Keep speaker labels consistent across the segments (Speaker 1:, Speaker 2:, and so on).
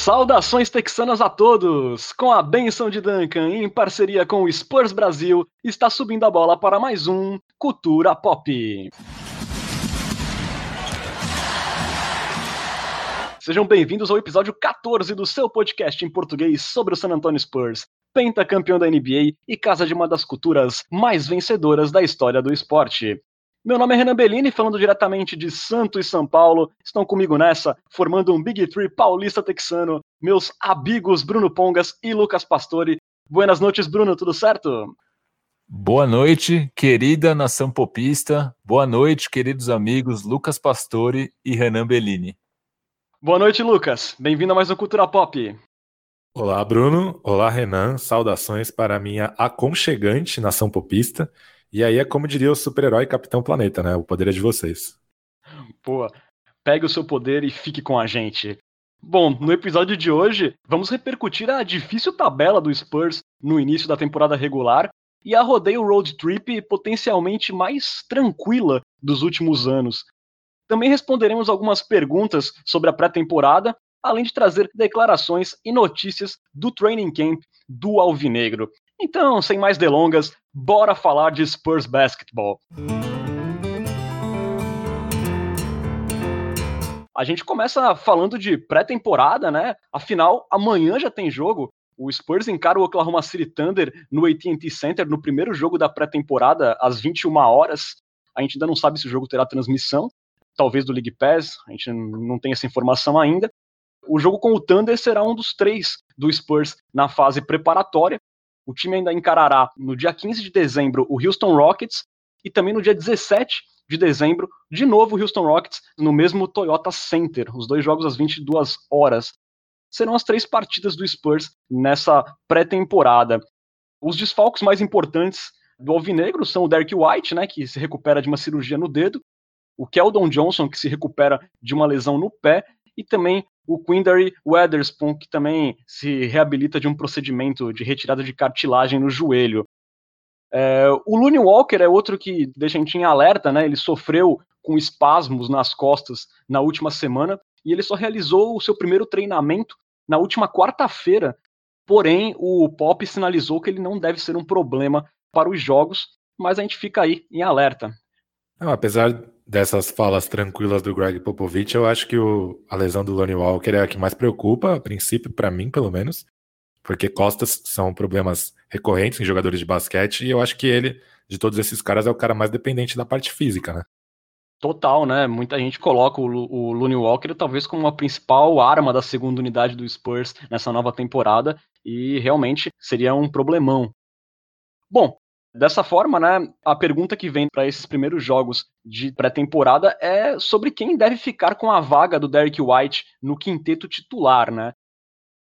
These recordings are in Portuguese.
Speaker 1: Saudações texanas a todos! Com a benção de Duncan, em parceria com o Spurs Brasil, está subindo a bola para mais um Cultura Pop. Sejam bem-vindos ao episódio 14 do seu podcast em português sobre o San Antonio Spurs, pentacampeão da NBA e casa de uma das culturas mais vencedoras da história do esporte. Meu nome é Renan Bellini, falando diretamente de Santo e São Paulo. Estão comigo nessa, formando um Big Three paulista texano, meus amigos Bruno Pongas e Lucas Pastore. Buenas noites, Bruno, tudo certo?
Speaker 2: Boa noite, querida nação popista. Boa noite, queridos amigos Lucas Pastore e Renan Bellini.
Speaker 1: Boa noite, Lucas. Bem-vindo a mais um Cultura Pop.
Speaker 3: Olá, Bruno. Olá, Renan. Saudações para a minha aconchegante nação popista. E aí é como diria o super-herói Capitão Planeta, né? O poder é de vocês.
Speaker 1: Pô, pegue o seu poder e fique com a gente. Bom, no episódio de hoje, vamos repercutir a difícil tabela do Spurs no início da temporada regular e a rodeio road trip potencialmente mais tranquila dos últimos anos. Também responderemos algumas perguntas sobre a pré-temporada, além de trazer declarações e notícias do training camp do Alvinegro. Então, sem mais delongas, bora falar de Spurs Basketball. A gente começa falando de pré-temporada, né? Afinal, amanhã já tem jogo. O Spurs encara o Oklahoma City Thunder no AT&T Center no primeiro jogo da pré-temporada às 21 horas. A gente ainda não sabe se o jogo terá transmissão, talvez do League Pass, a gente não tem essa informação ainda. O jogo com o Thunder será um dos três do Spurs na fase preparatória. O time ainda encarará no dia 15 de dezembro o Houston Rockets e também no dia 17 de dezembro, de novo o Houston Rockets no mesmo Toyota Center, os dois jogos às 22 horas. Serão as três partidas do Spurs nessa pré-temporada. Os desfalques mais importantes do Alvinegro são o Derek White, né, que se recupera de uma cirurgia no dedo, o Keldon Johnson, que se recupera de uma lesão no pé, e também o Quindary Weatherspoon, que também se reabilita de um procedimento de retirada de cartilagem no joelho. É, o Looney Walker é outro que deixa a gente em alerta, né? Ele sofreu com espasmos nas costas na última semana e ele só realizou o seu primeiro treinamento na última quarta-feira. Porém, o Pop sinalizou que ele não deve ser um problema para os jogos, mas a gente fica aí em alerta.
Speaker 3: Não, apesar dessas falas tranquilas do Greg Popovich, eu acho que o, a lesão do Lonnie Walker é a que mais preocupa, a princípio, para mim, pelo menos, porque costas são problemas recorrentes em jogadores de basquete, e eu acho que ele, de todos esses caras, é o cara mais dependente da parte física, né?
Speaker 1: Total, né? Muita gente coloca o, o Looney Walker talvez como a principal arma da segunda unidade do Spurs nessa nova temporada, e realmente seria um problemão. Bom, Dessa forma, né, a pergunta que vem para esses primeiros jogos de pré-temporada é sobre quem deve ficar com a vaga do Derek White no quinteto titular, né?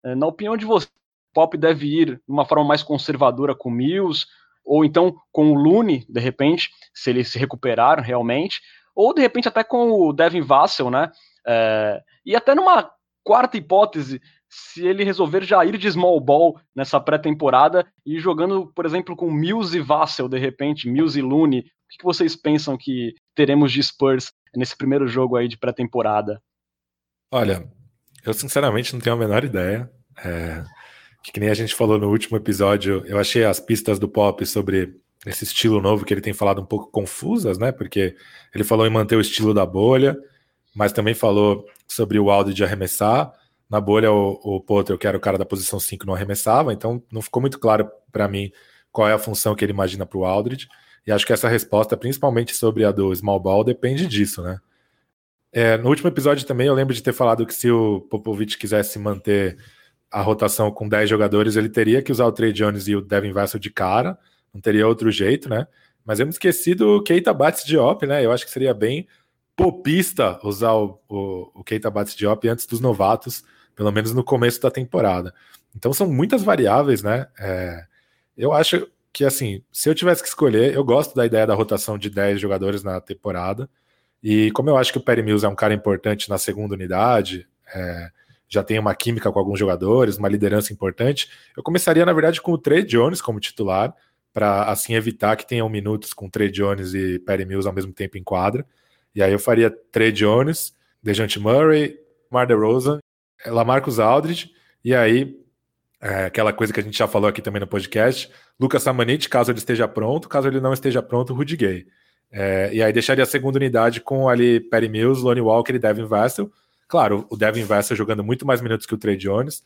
Speaker 1: É, na opinião de você, Pop deve ir de uma forma mais conservadora com o Mills, ou então com o Looney, de repente, se ele se recuperar realmente, ou de repente até com o Devin Vassell, né? É, e até numa quarta hipótese, se ele resolver já ir de small ball nessa pré-temporada e jogando, por exemplo, com Mills e Vassell, de repente, Mills e Looney, o que vocês pensam que teremos de Spurs nesse primeiro jogo aí de pré-temporada?
Speaker 3: Olha, eu sinceramente não tenho a menor ideia. É, que nem a gente falou no último episódio, eu achei as pistas do Pop sobre esse estilo novo que ele tem falado um pouco confusas, né? Porque ele falou em manter o estilo da bolha, mas também falou sobre o Aldo de arremessar. Na bolha, o, o Potter, que era o cara da posição 5, não arremessava, então não ficou muito claro para mim qual é a função que ele imagina para o Aldridge. E acho que essa resposta, principalmente sobre a do Small Ball, depende disso, né? É, no último episódio também eu lembro de ter falado que se o Popovich quisesse manter a rotação com 10 jogadores, ele teria que usar o Trey Jones e o Devin Vassell de cara, não teria outro jeito, né? Mas eu me esqueci do Keita Bates Diop, né? Eu acho que seria bem popista usar o, o, o Keita Bates Diop antes dos novatos, pelo menos no começo da temporada. Então são muitas variáveis, né? É, eu acho que, assim, se eu tivesse que escolher, eu gosto da ideia da rotação de 10 jogadores na temporada. E como eu acho que o Perry Mills é um cara importante na segunda unidade, é, já tem uma química com alguns jogadores, uma liderança importante, eu começaria, na verdade, com o Trey Jones como titular, para assim evitar que tenham minutos com Trey Jones e Perry Mills ao mesmo tempo em quadra. E aí eu faria Trey Jones, DeJounte Murray, Mar DeRozan Lamarcus Aldridge, e aí é, aquela coisa que a gente já falou aqui também no podcast, Lucas Samanit, caso ele esteja pronto, caso ele não esteja pronto, Rudy Gay. É, e aí deixaria a segunda unidade com ali Perry Mills, Lonnie Walker e Devin Vassell. Claro, o Devin Vassell jogando muito mais minutos que o Trey Jones.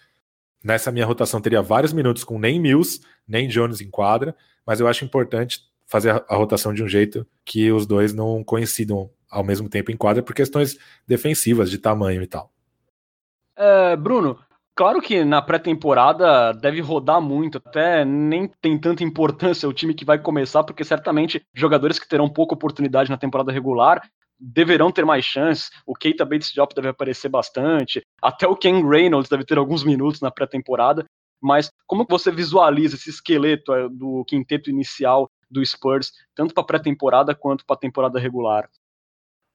Speaker 3: Nessa minha rotação teria vários minutos com nem Mills, nem Jones em quadra, mas eu acho importante fazer a, a rotação de um jeito que os dois não coincidam ao mesmo tempo em quadra por questões defensivas, de tamanho e tal.
Speaker 1: É, Bruno, claro que na pré-temporada deve rodar muito, até nem tem tanta importância o time que vai começar, porque certamente jogadores que terão pouca oportunidade na temporada regular deverão ter mais chances. O Keita Bates Diop deve aparecer bastante, até o Ken Reynolds deve ter alguns minutos na pré-temporada. Mas como você visualiza esse esqueleto é, do quinteto inicial do Spurs, tanto para pré-temporada quanto para temporada regular?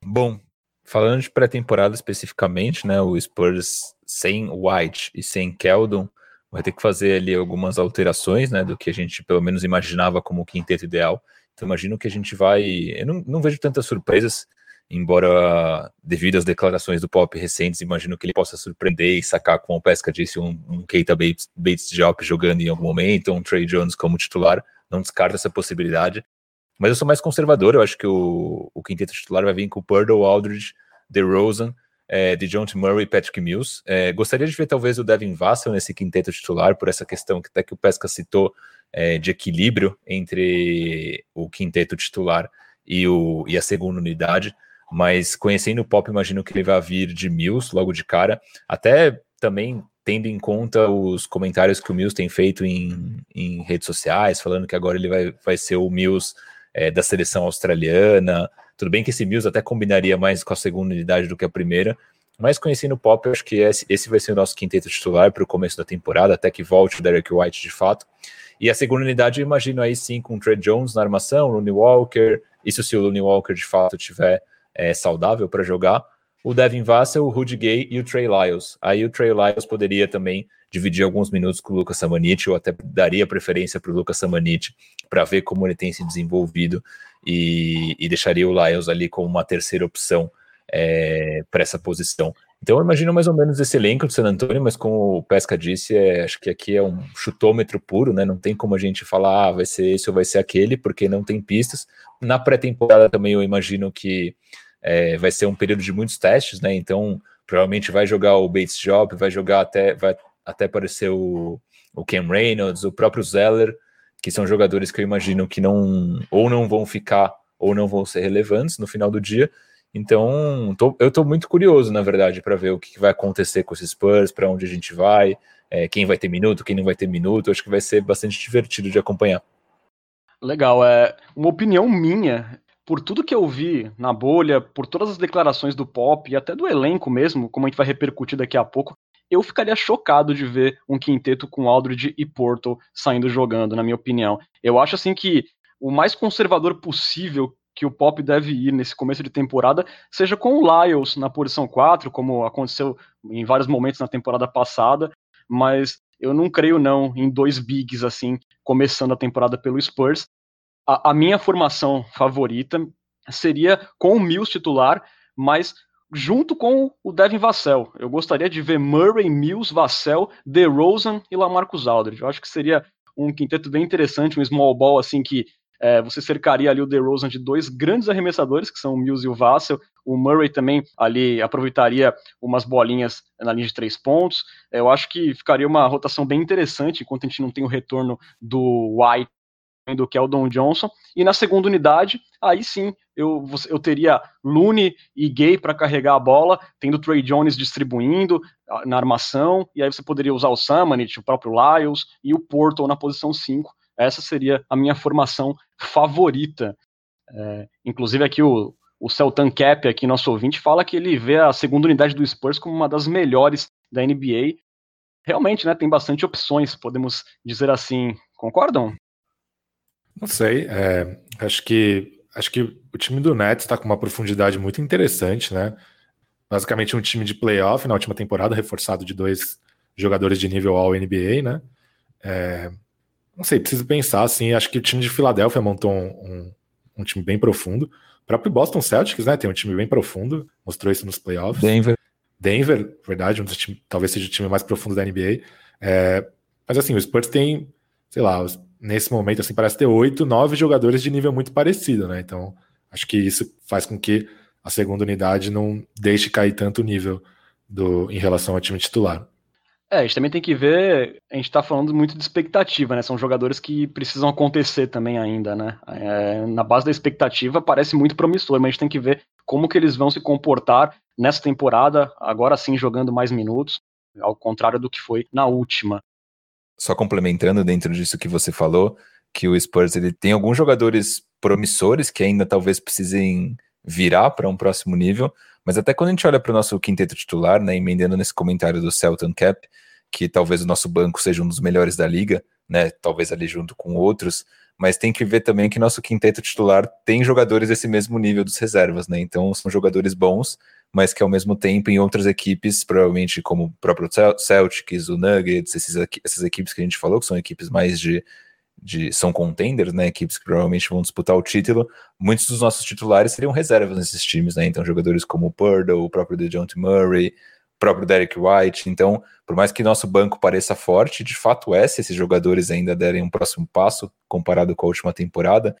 Speaker 2: Bom, falando de pré-temporada especificamente, né, o Spurs sem White e sem Keldon vai ter que fazer ali algumas alterações, né, do que a gente pelo menos imaginava como o quinteto ideal. Então imagino que a gente vai, eu não, não vejo tantas surpresas, embora devido às declarações do Pop recentes, imagino que ele possa surpreender e sacar, como o Pesca disse, um, um Keita Bates, Bates Diop jogando em algum momento, um Trey Jones como titular, não descarta essa possibilidade. Mas eu sou mais conservador, eu acho que o, o quinteto titular vai vir com Purdle, Aldridge, DeRozan, é, de John. Murray e Patrick Mills. É, gostaria de ver talvez o Devin Vassell nesse quinteto titular, por essa questão que até que o Pesca citou é, de equilíbrio entre o quinteto titular e, o, e a segunda unidade. Mas conhecendo o Pop, imagino que ele vai vir de Mills logo de cara. Até também tendo em conta os comentários que o Mills tem feito em, em redes sociais, falando que agora ele vai, vai ser o Mills é, da seleção australiana. Tudo bem que esse Mills até combinaria mais com a segunda unidade do que a primeira, mas conhecendo o Pop, acho que esse, esse vai ser o nosso quinteto titular para o começo da temporada, até que volte o Derek White de fato. E a segunda unidade, eu imagino aí sim com o Trey Jones na armação, Looney Walker, isso se o Looney Walker de fato tiver é, saudável para jogar, o Devin Vassell, o Rudy Gay e o Trey Lyles. Aí o Trey Lyles poderia também dividir alguns minutos com o Lucas Samanit, ou até daria preferência para o Lucas Samanit para ver como ele tem se desenvolvido e, e deixaria o Lyles ali como uma terceira opção é, para essa posição. Então eu imagino mais ou menos esse elenco do San Antonio, mas como o Pesca disse, é, acho que aqui é um chutômetro puro, né? Não tem como a gente falar, ah, vai ser esse ou vai ser aquele, porque não tem pistas. Na pré-temporada também eu imagino que é, vai ser um período de muitos testes, né? Então provavelmente vai jogar o Bates Job, vai jogar até, vai até aparecer o, o Cam Reynolds, o próprio Zeller, que são jogadores que eu imagino que não ou não vão ficar ou não vão ser relevantes no final do dia. Então, tô, eu estou muito curioso, na verdade, para ver o que vai acontecer com esses Spurs, para onde a gente vai, é, quem vai ter minuto, quem não vai ter minuto. Acho que vai ser bastante divertido de acompanhar.
Speaker 1: Legal, é uma opinião minha. Por tudo que eu vi na bolha, por todas as declarações do Pop e até do elenco mesmo, como a gente vai repercutir daqui a pouco, eu ficaria chocado de ver um quinteto com Aldridge e Porto saindo jogando, na minha opinião. Eu acho assim que o mais conservador possível que o Pop deve ir nesse começo de temporada seja com o Lyles na posição 4, como aconteceu em vários momentos na temporada passada, mas eu não creio não em dois bigs assim, começando a temporada pelo Spurs. A, a minha formação favorita seria com o Mills titular, mas junto com o Devin Vassell. Eu gostaria de ver Murray, Mills, Vassell, DeRozan e Lamarcus Aldridge. Eu acho que seria um quinteto bem interessante, um small ball assim que é, você cercaria ali o DeRozan de dois grandes arremessadores, que são o Mills e o Vassell. O Murray também ali aproveitaria umas bolinhas na linha de três pontos. É, eu acho que ficaria uma rotação bem interessante, enquanto a gente não tem o retorno do White do Keldon Johnson. E na segunda unidade, aí sim, eu, eu teria Looney e Gay para carregar a bola, tendo Trey Jones distribuindo ah, na armação, e aí você poderia usar o Samanit, o próprio Lyles e o Porto na posição 5. Essa seria a minha formação favorita. É, inclusive aqui o, o Celtan Cap, aqui nosso ouvinte, fala que ele vê a segunda unidade do Spurs como uma das melhores da NBA. Realmente, né, tem bastante opções, podemos dizer assim. Concordam?
Speaker 3: Não sei. É, acho que acho que o time do Nets está com uma profundidade muito interessante, né? Basicamente um time de playoff na última temporada, reforçado de dois jogadores de nível All NBA, né? É, não sei, preciso pensar assim. Acho que o time de Filadélfia montou um, um, um, time bem profundo. O próprio Boston Celtics, né? Tem um time bem profundo, mostrou isso nos playoffs.
Speaker 2: Denver.
Speaker 3: Denver, verdade, um time, talvez seja o time mais profundo da NBA. É, mas assim, o Spurs tem, sei lá, nesse momento assim parece ter oito, nove jogadores de nível muito parecido, né? Então acho que isso faz com que a segunda unidade não deixe cair tanto o nível do, em relação ao time titular.
Speaker 1: É, a gente também tem que ver, a gente tá falando muito de expectativa, né? São jogadores que precisam acontecer também ainda, né? É, na base da expectativa parece muito promissor, mas a gente tem que ver como que eles vão se comportar nessa temporada, agora sim jogando mais minutos, ao contrário do que foi na última.
Speaker 2: Só complementando dentro disso que você falou, que o Spurs ele tem alguns jogadores promissores que ainda talvez precisem virar para um próximo nível, mas até quando a gente olha para o nosso quinteto titular, né, emendando nesse comentário do Celton Cap, que talvez o nosso banco seja um dos melhores da liga, né, talvez ali junto com outros, mas tem que ver também que nosso quinteto titular tem jogadores desse mesmo nível dos reservas, né, então são jogadores bons, mas que ao mesmo tempo em outras equipes, provavelmente como o próprio Celtics, o Nuggets, esses, essas equipes que a gente falou, que são equipes mais de de, são contenders, né, equipes que provavelmente vão disputar o título, muitos dos nossos titulares seriam reservas nesses times, né, então jogadores como o Purdle, o próprio DeJounte Murray, o próprio Derek White, então, por mais que nosso banco pareça forte, de fato é, se esses jogadores ainda derem um próximo passo, comparado com a última temporada,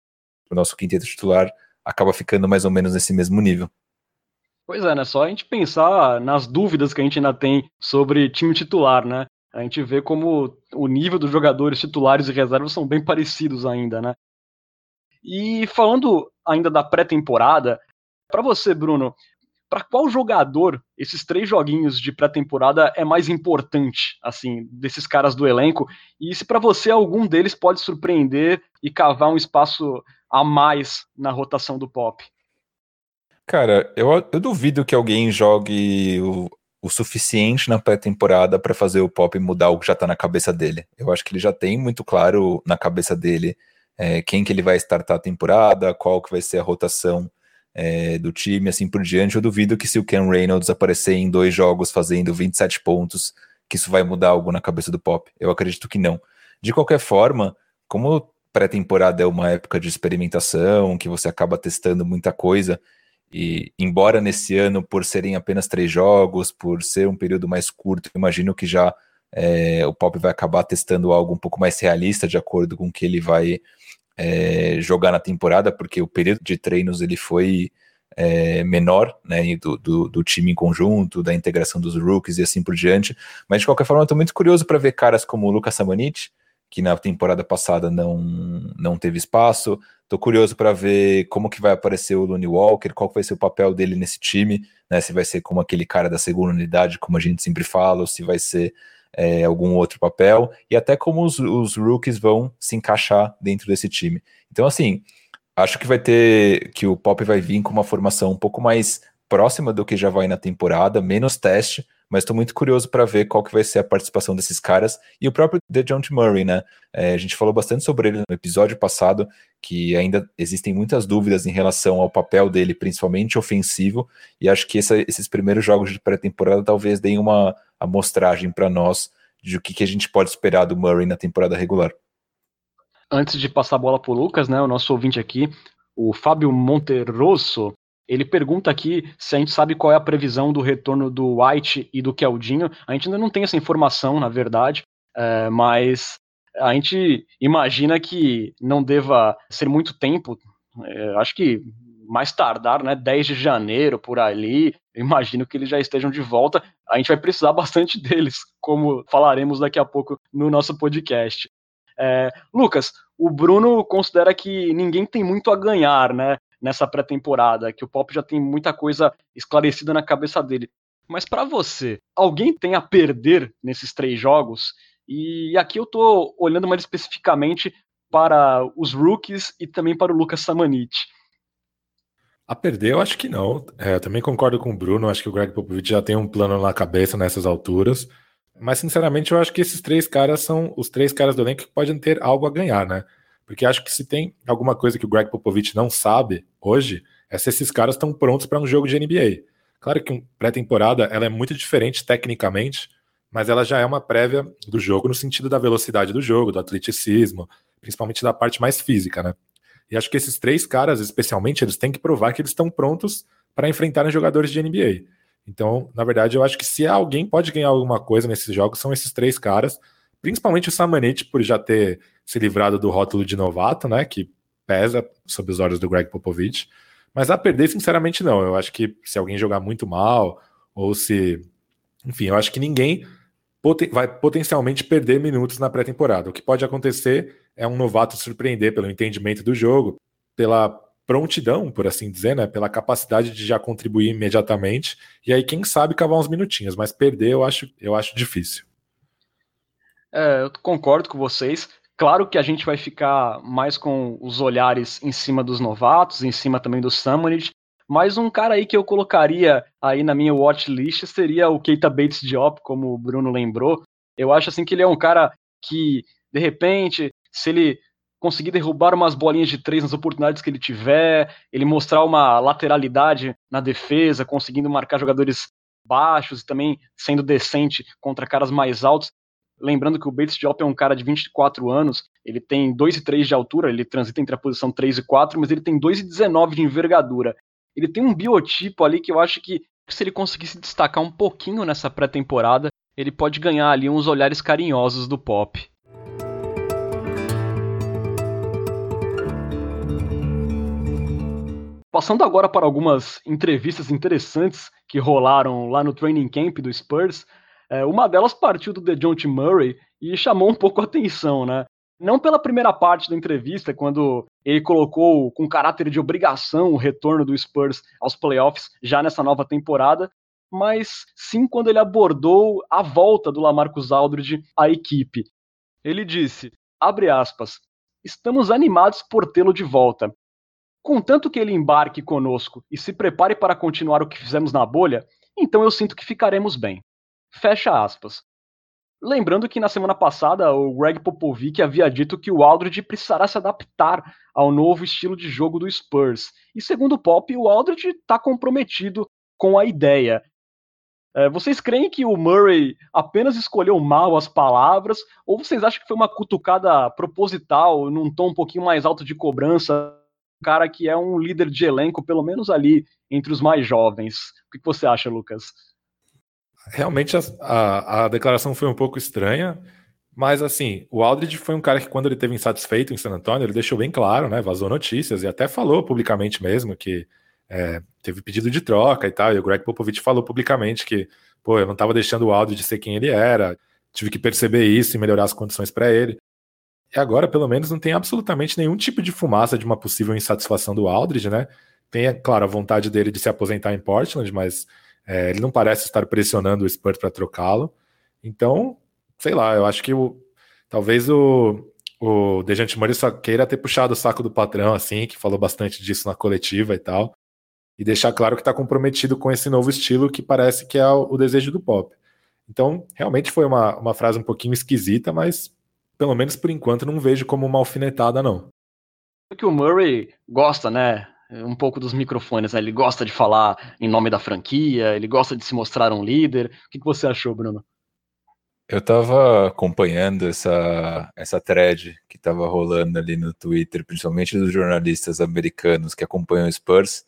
Speaker 2: o nosso quinteto titular acaba ficando mais ou menos nesse mesmo nível.
Speaker 1: Pois é, né? Só a gente pensar nas dúvidas que a gente ainda tem sobre time titular, né? a gente vê como o nível dos jogadores titulares e reservas são bem parecidos ainda, né? E falando ainda da pré-temporada, para você, Bruno, para qual jogador esses três joguinhos de pré-temporada é mais importante, assim, desses caras do elenco? E se para você algum deles pode surpreender e cavar um espaço a mais na rotação do Pop?
Speaker 2: Cara, eu, eu duvido que alguém jogue o, o suficiente na pré-temporada para fazer o Pop mudar o que já está na cabeça dele. Eu acho que ele já tem muito claro na cabeça dele é, quem que ele vai startar a temporada, qual que vai ser a rotação é, do time, assim por diante. Eu duvido que se o Ken Reynolds aparecer em dois jogos fazendo 27 pontos, que isso vai mudar algo na cabeça do Pop. Eu acredito que não. De qualquer forma, como pré-temporada é uma época de experimentação, que você acaba testando muita coisa, e embora nesse ano, por serem apenas três jogos, por ser um período mais curto, imagino que já é, o Pop vai acabar testando algo um pouco mais realista, de acordo com o que ele vai é, jogar na temporada, porque o período de treinos ele foi é, menor, né, do, do, do, time em conjunto, da integração dos rookies e assim por diante. Mas de qualquer forma, eu estou muito curioso para ver caras como o Lucas Samanit, que na temporada passada não, não teve espaço. Tô curioso para ver como que vai aparecer o Looney Walker, qual vai ser o papel dele nesse time, né? Se vai ser como aquele cara da segunda unidade, como a gente sempre fala, ou se vai ser é, algum outro papel, e até como os, os rookies vão se encaixar dentro desse time. Então, assim, acho que vai ter que o Pop vai vir com uma formação um pouco mais próxima do que já vai na temporada, menos teste, mas estou muito curioso para ver qual que vai ser a participação desses caras e o próprio DeJounte Murray, né? É, a gente falou bastante sobre ele no episódio passado, que ainda existem muitas dúvidas em relação ao papel dele, principalmente ofensivo, e acho que essa, esses primeiros jogos de pré-temporada talvez deem uma amostragem para nós de o que, que a gente pode esperar do Murray na temporada regular.
Speaker 1: Antes de passar a bola para o Lucas, né, o nosso ouvinte aqui, o Fábio Monterosso, ele pergunta aqui se a gente sabe qual é a previsão do retorno do White e do Keldinho. A gente ainda não tem essa informação, na verdade, é, mas a gente imagina que não deva ser muito tempo. É, acho que mais tardar, né? 10 de janeiro por ali. Imagino que eles já estejam de volta. A gente vai precisar bastante deles, como falaremos daqui a pouco no nosso podcast. É, Lucas, o Bruno considera que ninguém tem muito a ganhar, né? Nessa pré-temporada, que o Pop já tem muita coisa esclarecida na cabeça dele. Mas para você, alguém tem a perder nesses três jogos? E aqui eu tô olhando mais especificamente para os rookies e também para o Lucas Samanit.
Speaker 3: A perder, eu acho que não. É, também concordo com o Bruno. Acho que o Greg Popovich já tem um plano na cabeça nessas alturas. Mas, sinceramente, eu acho que esses três caras são os três caras do elenco que podem ter algo a ganhar, né? Porque acho que se tem alguma coisa que o Greg Popovich não sabe hoje, é se esses caras estão prontos para um jogo de NBA. Claro que pré-temporada ela é muito diferente tecnicamente, mas ela já é uma prévia do jogo no sentido da velocidade do jogo, do atleticismo, principalmente da parte mais física, né? E acho que esses três caras, especialmente, eles têm que provar que eles estão prontos para enfrentarem jogadores de NBA. Então, na verdade, eu acho que se alguém pode ganhar alguma coisa nesses jogos, são esses três caras, principalmente o Samanit, por já ter se livrado do rótulo de novato, né? Que pesa sob os olhos do Greg Popovich. Mas a perder, sinceramente, não. Eu acho que se alguém jogar muito mal, ou se. Enfim, eu acho que ninguém poten vai potencialmente perder minutos na pré-temporada. O que pode acontecer é um novato surpreender pelo entendimento do jogo, pela prontidão, por assim dizer, né? Pela capacidade de já contribuir imediatamente. E aí, quem sabe, cavar uns minutinhos, mas perder eu acho, eu acho difícil.
Speaker 1: É, eu concordo com vocês. Claro que a gente vai ficar mais com os olhares em cima dos novatos, em cima também do Summoned, mas um cara aí que eu colocaria aí na minha watchlist seria o Keita Bates Diop, como o Bruno lembrou. Eu acho assim que ele é um cara que, de repente, se ele conseguir derrubar umas bolinhas de três nas oportunidades que ele tiver, ele mostrar uma lateralidade na defesa, conseguindo marcar jogadores baixos e também sendo decente contra caras mais altos. Lembrando que o Bates Diop é um cara de 24 anos, ele tem 2,3 de altura, ele transita entre a posição 3 e 4, mas ele tem 2,19 de envergadura. Ele tem um biotipo ali que eu acho que se ele conseguir se destacar um pouquinho nessa pré-temporada, ele pode ganhar ali uns olhares carinhosos do pop. Passando agora para algumas entrevistas interessantes que rolaram lá no training camp do Spurs, é, uma delas partiu do DeJounte Murray e chamou um pouco a atenção, né? Não pela primeira parte da entrevista, quando ele colocou com caráter de obrigação o retorno do Spurs aos playoffs já nessa nova temporada, mas sim quando ele abordou a volta do Lamarcus Aldridge à equipe. Ele disse, abre aspas, estamos animados por tê-lo de volta. Contanto que ele embarque conosco e se prepare para continuar o que fizemos na bolha, então eu sinto que ficaremos bem. Fecha aspas. Lembrando que na semana passada o Greg Popovich havia dito que o Aldridge precisará se adaptar ao novo estilo de jogo do Spurs. E segundo o Pop, o Aldridge está comprometido com a ideia. É, vocês creem que o Murray apenas escolheu mal as palavras, ou vocês acham que foi uma cutucada proposital, num tom um pouquinho mais alto de cobrança cara que é um líder de elenco, pelo menos ali entre os mais jovens. O que você acha, Lucas?
Speaker 3: Realmente a, a, a declaração foi um pouco estranha, mas assim, o Aldridge foi um cara que quando ele teve insatisfeito em San Antonio, ele deixou bem claro, né? Vazou notícias e até falou publicamente mesmo que é, teve pedido de troca e tal. E o Greg Popovich falou publicamente que, pô, eu não estava deixando o Aldridge ser quem ele era, tive que perceber isso e melhorar as condições para ele. E agora, pelo menos, não tem absolutamente nenhum tipo de fumaça de uma possível insatisfação do Aldridge, né? Tem, é claro, a vontade dele de se aposentar em Portland, mas é, ele não parece estar pressionando o Spurs para trocá-lo. Então, sei lá, eu acho que o, talvez o, o Dejante Murray só queira ter puxado o saco do patrão, assim, que falou bastante disso na coletiva e tal, e deixar claro que está comprometido com esse novo estilo que parece que é o, o desejo do pop. Então, realmente foi uma, uma frase um pouquinho esquisita, mas pelo menos por enquanto, não vejo como uma alfinetada, não.
Speaker 1: É que o Murray gosta, né? Um pouco dos microfones, né? Ele gosta de falar em nome da franquia, ele gosta de se mostrar um líder. O que, você achou, Bruno?
Speaker 2: Eu tava acompanhando essa, essa thread que tava rolando ali no Twitter, principalmente dos jornalistas americanos que acompanham o Spurs,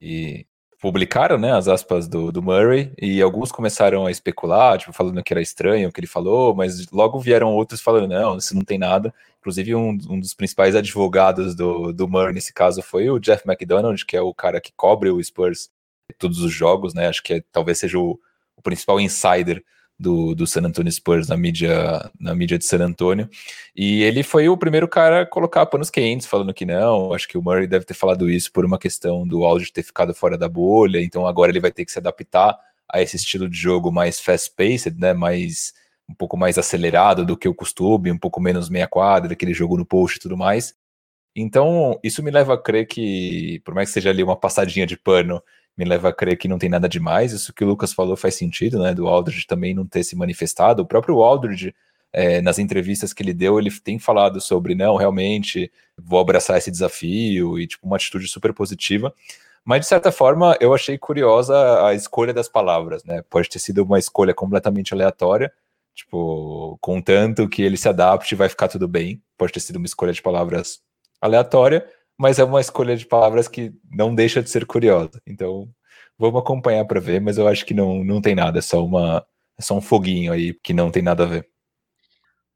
Speaker 2: e publicaram né, as aspas do, do Murray e alguns começaram a especular, tipo, falando que era estranho o que ele falou, mas logo vieram outros falando, não, isso não tem nada. Inclusive, um, um dos principais advogados do, do Murray nesse caso foi o Jeff McDonald, que é o cara que cobre o Spurs todos os jogos, né? Acho que é, talvez seja o, o principal insider do, do San Antonio Spurs na mídia, na mídia de San Antonio. E ele foi o primeiro cara a colocar panos quentes, falando que não. Acho que o Murray deve ter falado isso por uma questão do áudio ter ficado fora da bolha. Então agora ele vai ter que se adaptar a esse estilo de jogo mais fast-paced, né? Mais um pouco mais acelerado do que o costume, um pouco menos meia quadra, aquele jogo no post e tudo mais. Então, isso me leva a crer que, por mais que seja ali uma passadinha de pano me leva a crer que não tem nada demais. Isso que o Lucas falou faz sentido, né? Do Aldridge também não ter se manifestado. O próprio Aldridge, é, nas entrevistas que ele deu, ele tem falado sobre, não, realmente vou abraçar esse desafio e, tipo, uma atitude super positiva. Mas, de certa forma, eu achei curiosa a escolha das palavras, né? Pode ter sido uma escolha completamente aleatória, tipo, contanto que ele se adapte, vai ficar tudo bem. Pode ter sido uma escolha de palavras aleatória, mas é uma escolha de palavras que não deixa de ser curiosa. Então, Vamos acompanhar para ver, mas eu acho que não, não tem nada, é só, uma, é só um foguinho aí que não tem nada a ver.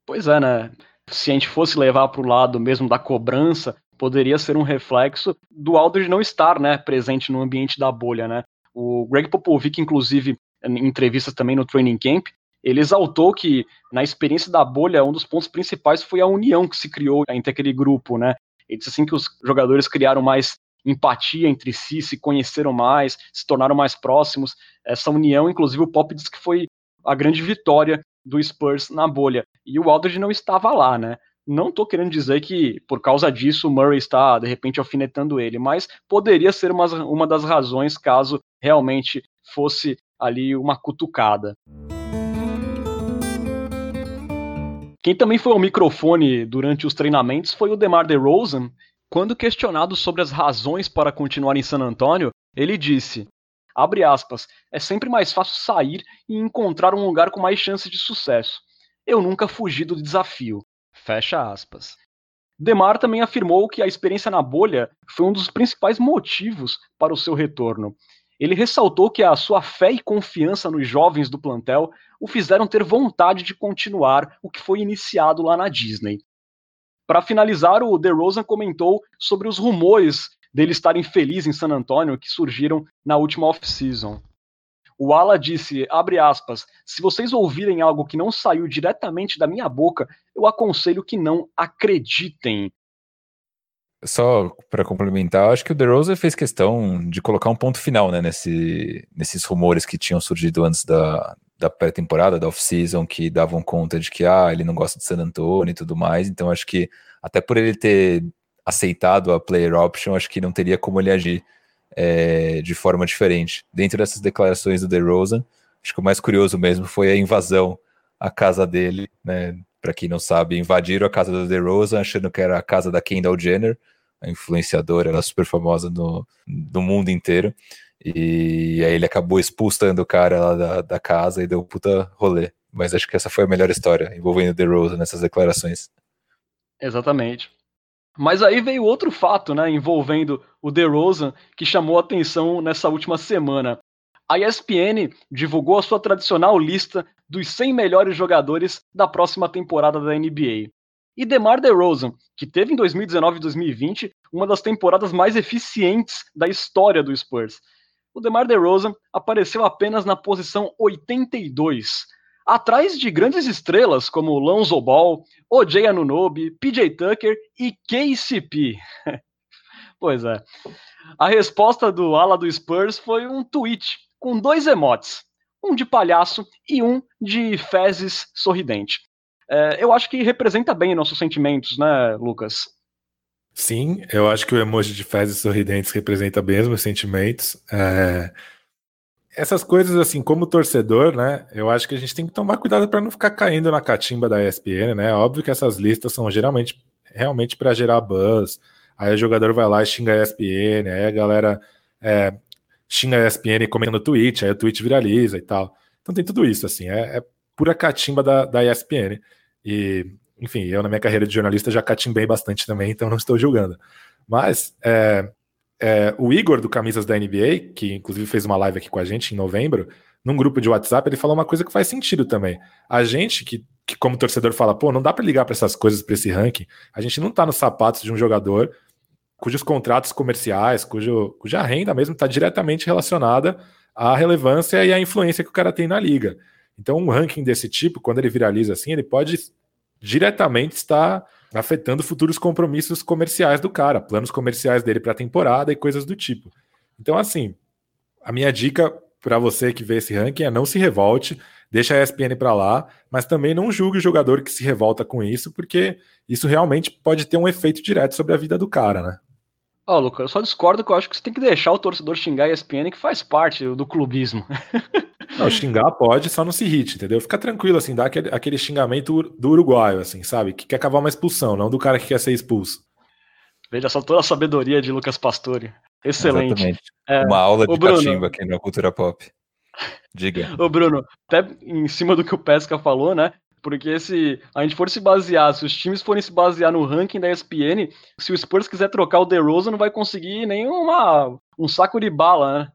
Speaker 1: Pois é, né? Se a gente fosse levar para o lado mesmo da cobrança, poderia ser um reflexo do Aldridge não estar né, presente no ambiente da bolha. Né? O Greg Popovich, inclusive, em entrevistas também no Training Camp, ele exaltou que na experiência da bolha, um dos pontos principais foi a união que se criou entre aquele grupo. Né? Ele disse assim que os jogadores criaram mais empatia entre si, se conheceram mais, se tornaram mais próximos. Essa união, inclusive, o Pop disse que foi a grande vitória do Spurs na bolha. E o Aldridge não estava lá, né? Não estou querendo dizer que por causa disso o Murray está de repente alfinetando ele, mas poderia ser uma, uma das razões caso realmente fosse ali uma cutucada. Quem também foi ao microfone durante os treinamentos foi o DeMar DeRozan, quando questionado sobre as razões para continuar em San Antonio, ele disse: abre aspas, é sempre mais fácil sair e encontrar um lugar com mais chance de sucesso. Eu nunca fugi do desafio. Fecha aspas. Demar também afirmou que a experiência na bolha foi um dos principais motivos para o seu retorno. Ele ressaltou que a sua fé e confiança nos jovens do plantel o fizeram ter vontade de continuar o que foi iniciado lá na Disney. Para finalizar, o DeRozan comentou sobre os rumores dele estar infeliz em San Antonio que surgiram na última off-season. O Ala disse, abre aspas, se vocês ouvirem algo que não saiu diretamente da minha boca, eu aconselho que não acreditem.
Speaker 2: Só para complementar, acho que o DeRozan fez questão de colocar um ponto final né, nesse, nesses rumores que tinham surgido antes da, da pré-temporada, da off-season, que davam conta de que ah, ele não gosta de San Antonio e tudo mais. Então acho que até por ele ter aceitado a player option, acho que não teria como ele agir é, de forma diferente. Dentro dessas declarações do DeRozan, acho que o mais curioso mesmo foi a invasão à casa dele, né? Para quem não sabe, invadiram a casa do DeRozan achando que era a casa da Kendall Jenner, a influenciadora, ela é super famosa no, no mundo inteiro. E aí ele acabou expulsando o cara lá da, da casa e deu um puta rolê. Mas acho que essa foi a melhor história envolvendo Rose nessas declarações.
Speaker 1: Exatamente. Mas aí veio outro fato, né, envolvendo o DeRozan, que chamou atenção nessa última semana. A ESPN divulgou a sua tradicional lista dos 100 melhores jogadores da próxima temporada da NBA. E DeMar DeRozan, que teve em 2019 e 2020 uma das temporadas mais eficientes da história do Spurs, o DeMar DeRozan apareceu apenas na posição 82, atrás de grandes estrelas como Lonzo Ball, OJ Anunoby, PJ Tucker e KCP. pois é. A resposta do ala do Spurs foi um tweet com dois emotes, um de palhaço e um de fezes sorridente. É, eu acho que representa bem nossos sentimentos, né, Lucas?
Speaker 3: Sim, eu acho que o emoji de fezes sorridentes representa bem os meus sentimentos. É... Essas coisas, assim, como torcedor, né? Eu acho que a gente tem que tomar cuidado para não ficar caindo na catimba da ESPN, né? Óbvio que essas listas são geralmente realmente para gerar buzz. Aí o jogador vai lá e xinga a ESPN, aí a galera é, xinga a ESPN comendo no tweet, aí o tweet viraliza e tal. Então tem tudo isso, assim, é, é pura catimba da, da ESPN. E enfim, eu na minha carreira de jornalista já catimbei bastante também, então não estou julgando. Mas é, é, o Igor do Camisas da NBA, que inclusive fez uma live aqui com a gente em novembro, num grupo de WhatsApp, ele falou uma coisa que faz sentido também. A gente que, que como torcedor fala, pô, não dá para ligar para essas coisas, para esse ranking. A gente não tá nos sapatos de um jogador cujos contratos comerciais, cujo, cuja renda mesmo está diretamente relacionada à relevância e à influência que o cara tem na liga. Então, um ranking desse tipo, quando ele viraliza assim, ele pode diretamente está afetando futuros compromissos comerciais do cara, planos comerciais dele para a temporada e coisas do tipo. Então, assim, a minha dica para você que vê esse ranking é não se revolte, deixa a ESPN para lá, mas também não julgue o jogador que se revolta com isso, porque isso realmente pode ter um efeito direto sobre a vida do cara, né?
Speaker 1: Ó, oh, Lucas, eu só discordo que eu acho que você tem que deixar o torcedor xingar a ESPN, que faz parte do clubismo.
Speaker 3: Não, xingar pode, só não se irrite, entendeu? Fica tranquilo, assim, dá aquele, aquele xingamento do uruguaio, assim, sabe? Que quer cavar uma expulsão, não do cara que quer ser expulso.
Speaker 1: Veja só toda a sabedoria de Lucas Pastore. Excelente. Exatamente.
Speaker 2: É, Uma aula de Bruno, cachimba aqui na cultura pop. Diga.
Speaker 1: Ô, Bruno, até em cima do que o Pesca falou, né? Porque se a gente for se basear, se os times forem se basear no ranking da ESPN, se o Spurs quiser trocar o DeRozan, não vai conseguir nem uma, um saco de bala, né?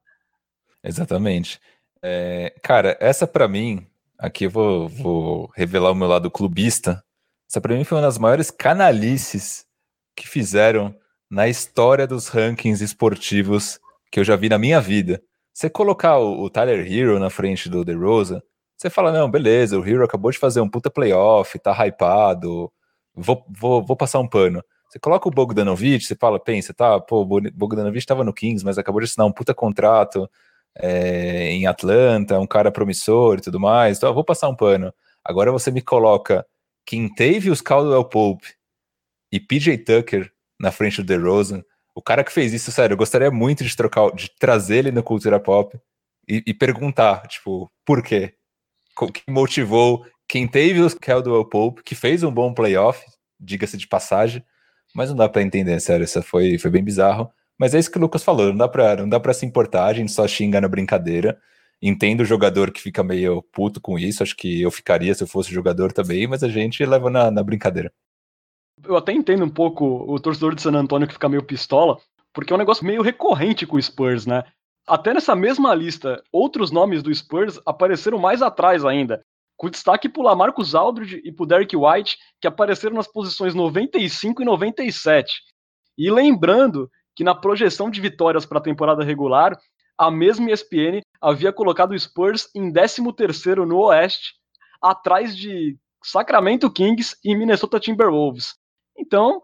Speaker 2: Exatamente. É, cara, essa para mim, aqui eu vou, vou revelar o meu lado clubista. Essa para mim foi uma das maiores canalices que fizeram na história dos rankings esportivos que eu já vi na minha vida. Você colocar o, o Tyler Hero na frente do DeRozan, você fala, não, beleza, o Hero acabou de fazer um puta playoff, tá hypado, vou, vou, vou passar um pano. Você coloca o Bogdanovich, você fala, pensa, tá, pô, o Bogdanovich tava no Kings, mas acabou de assinar um puta contrato é, em Atlanta, um cara promissor e tudo mais, então vou passar um pano. Agora você me coloca Quintavious Caldwell Pope e PJ Tucker na frente do DeRozan, o cara que fez isso, sério, eu gostaria muito de trocar, de trazer ele na cultura pop e, e perguntar, tipo, por quê? Que motivou quem teve o Caldwell Pope, que fez um bom playoff, diga-se de passagem, mas não dá para entender, sério, isso foi, foi bem bizarro. Mas é isso que o Lucas falou, não dá para não dá se importar, a gente só xinga na brincadeira. Entendo o jogador que fica meio puto com isso, acho que eu ficaria se eu fosse jogador também, mas a gente leva na, na brincadeira.
Speaker 1: Eu até entendo um pouco o torcedor de San Antônio que fica meio pistola, porque é um negócio meio recorrente com o Spurs, né? Até nessa mesma lista, outros nomes do Spurs apareceram mais atrás ainda com destaque para Lamarcus Aldridge e para Derek White, que apareceram nas posições 95 e 97. E lembrando que na projeção de vitórias para a temporada regular, a mesma ESPN havia colocado o Spurs em 13º no Oeste, atrás de Sacramento Kings e Minnesota Timberwolves. Então,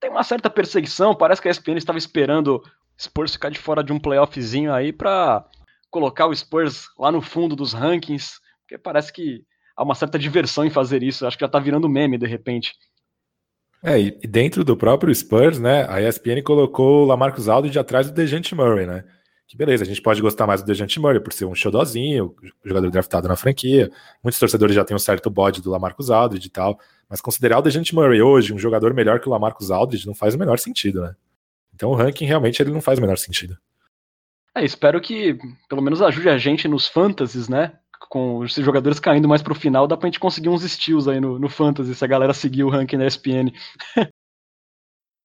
Speaker 1: tem uma certa perseguição, parece que a ESPN estava esperando Spurs ficar de fora de um playoffzinho aí para colocar o Spurs lá no fundo dos rankings, porque parece que há uma certa diversão em fazer isso. Acho que já tá virando meme de repente.
Speaker 3: É, e dentro do próprio Spurs, né, a ESPN colocou o Lamarcus Aldridge atrás do Dejante Murray, né? Que beleza, a gente pode gostar mais do Dejante Murray por ser um showzinho, jogador draftado na franquia. Muitos torcedores já têm um certo bode do Lamarcus Aldridge e tal, mas considerar o Dejante Murray hoje um jogador melhor que o Lamarcus Aldridge não faz o menor sentido, né? Então o ranking realmente ele não faz o menor sentido.
Speaker 1: É, espero que pelo menos ajude a gente nos fantasies, né? com esses jogadores caindo mais pro final, dá pra gente conseguir uns steals aí no, no Fantasy, se a galera seguir o ranking da ESPN.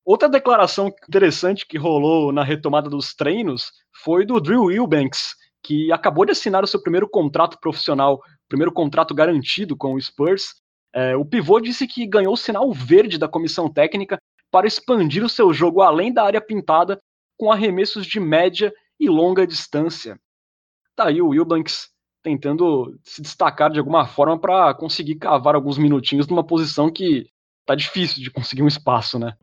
Speaker 1: Outra declaração interessante que rolou na retomada dos treinos foi do Drew Eubanks, que acabou de assinar o seu primeiro contrato profissional, primeiro contrato garantido com o Spurs. É, o pivô disse que ganhou o sinal verde da comissão técnica para expandir o seu jogo além da área pintada com arremessos de média e longa distância. Tá aí o Eubanks tentando se destacar de alguma forma para conseguir cavar alguns minutinhos numa posição que tá difícil de conseguir um espaço, né?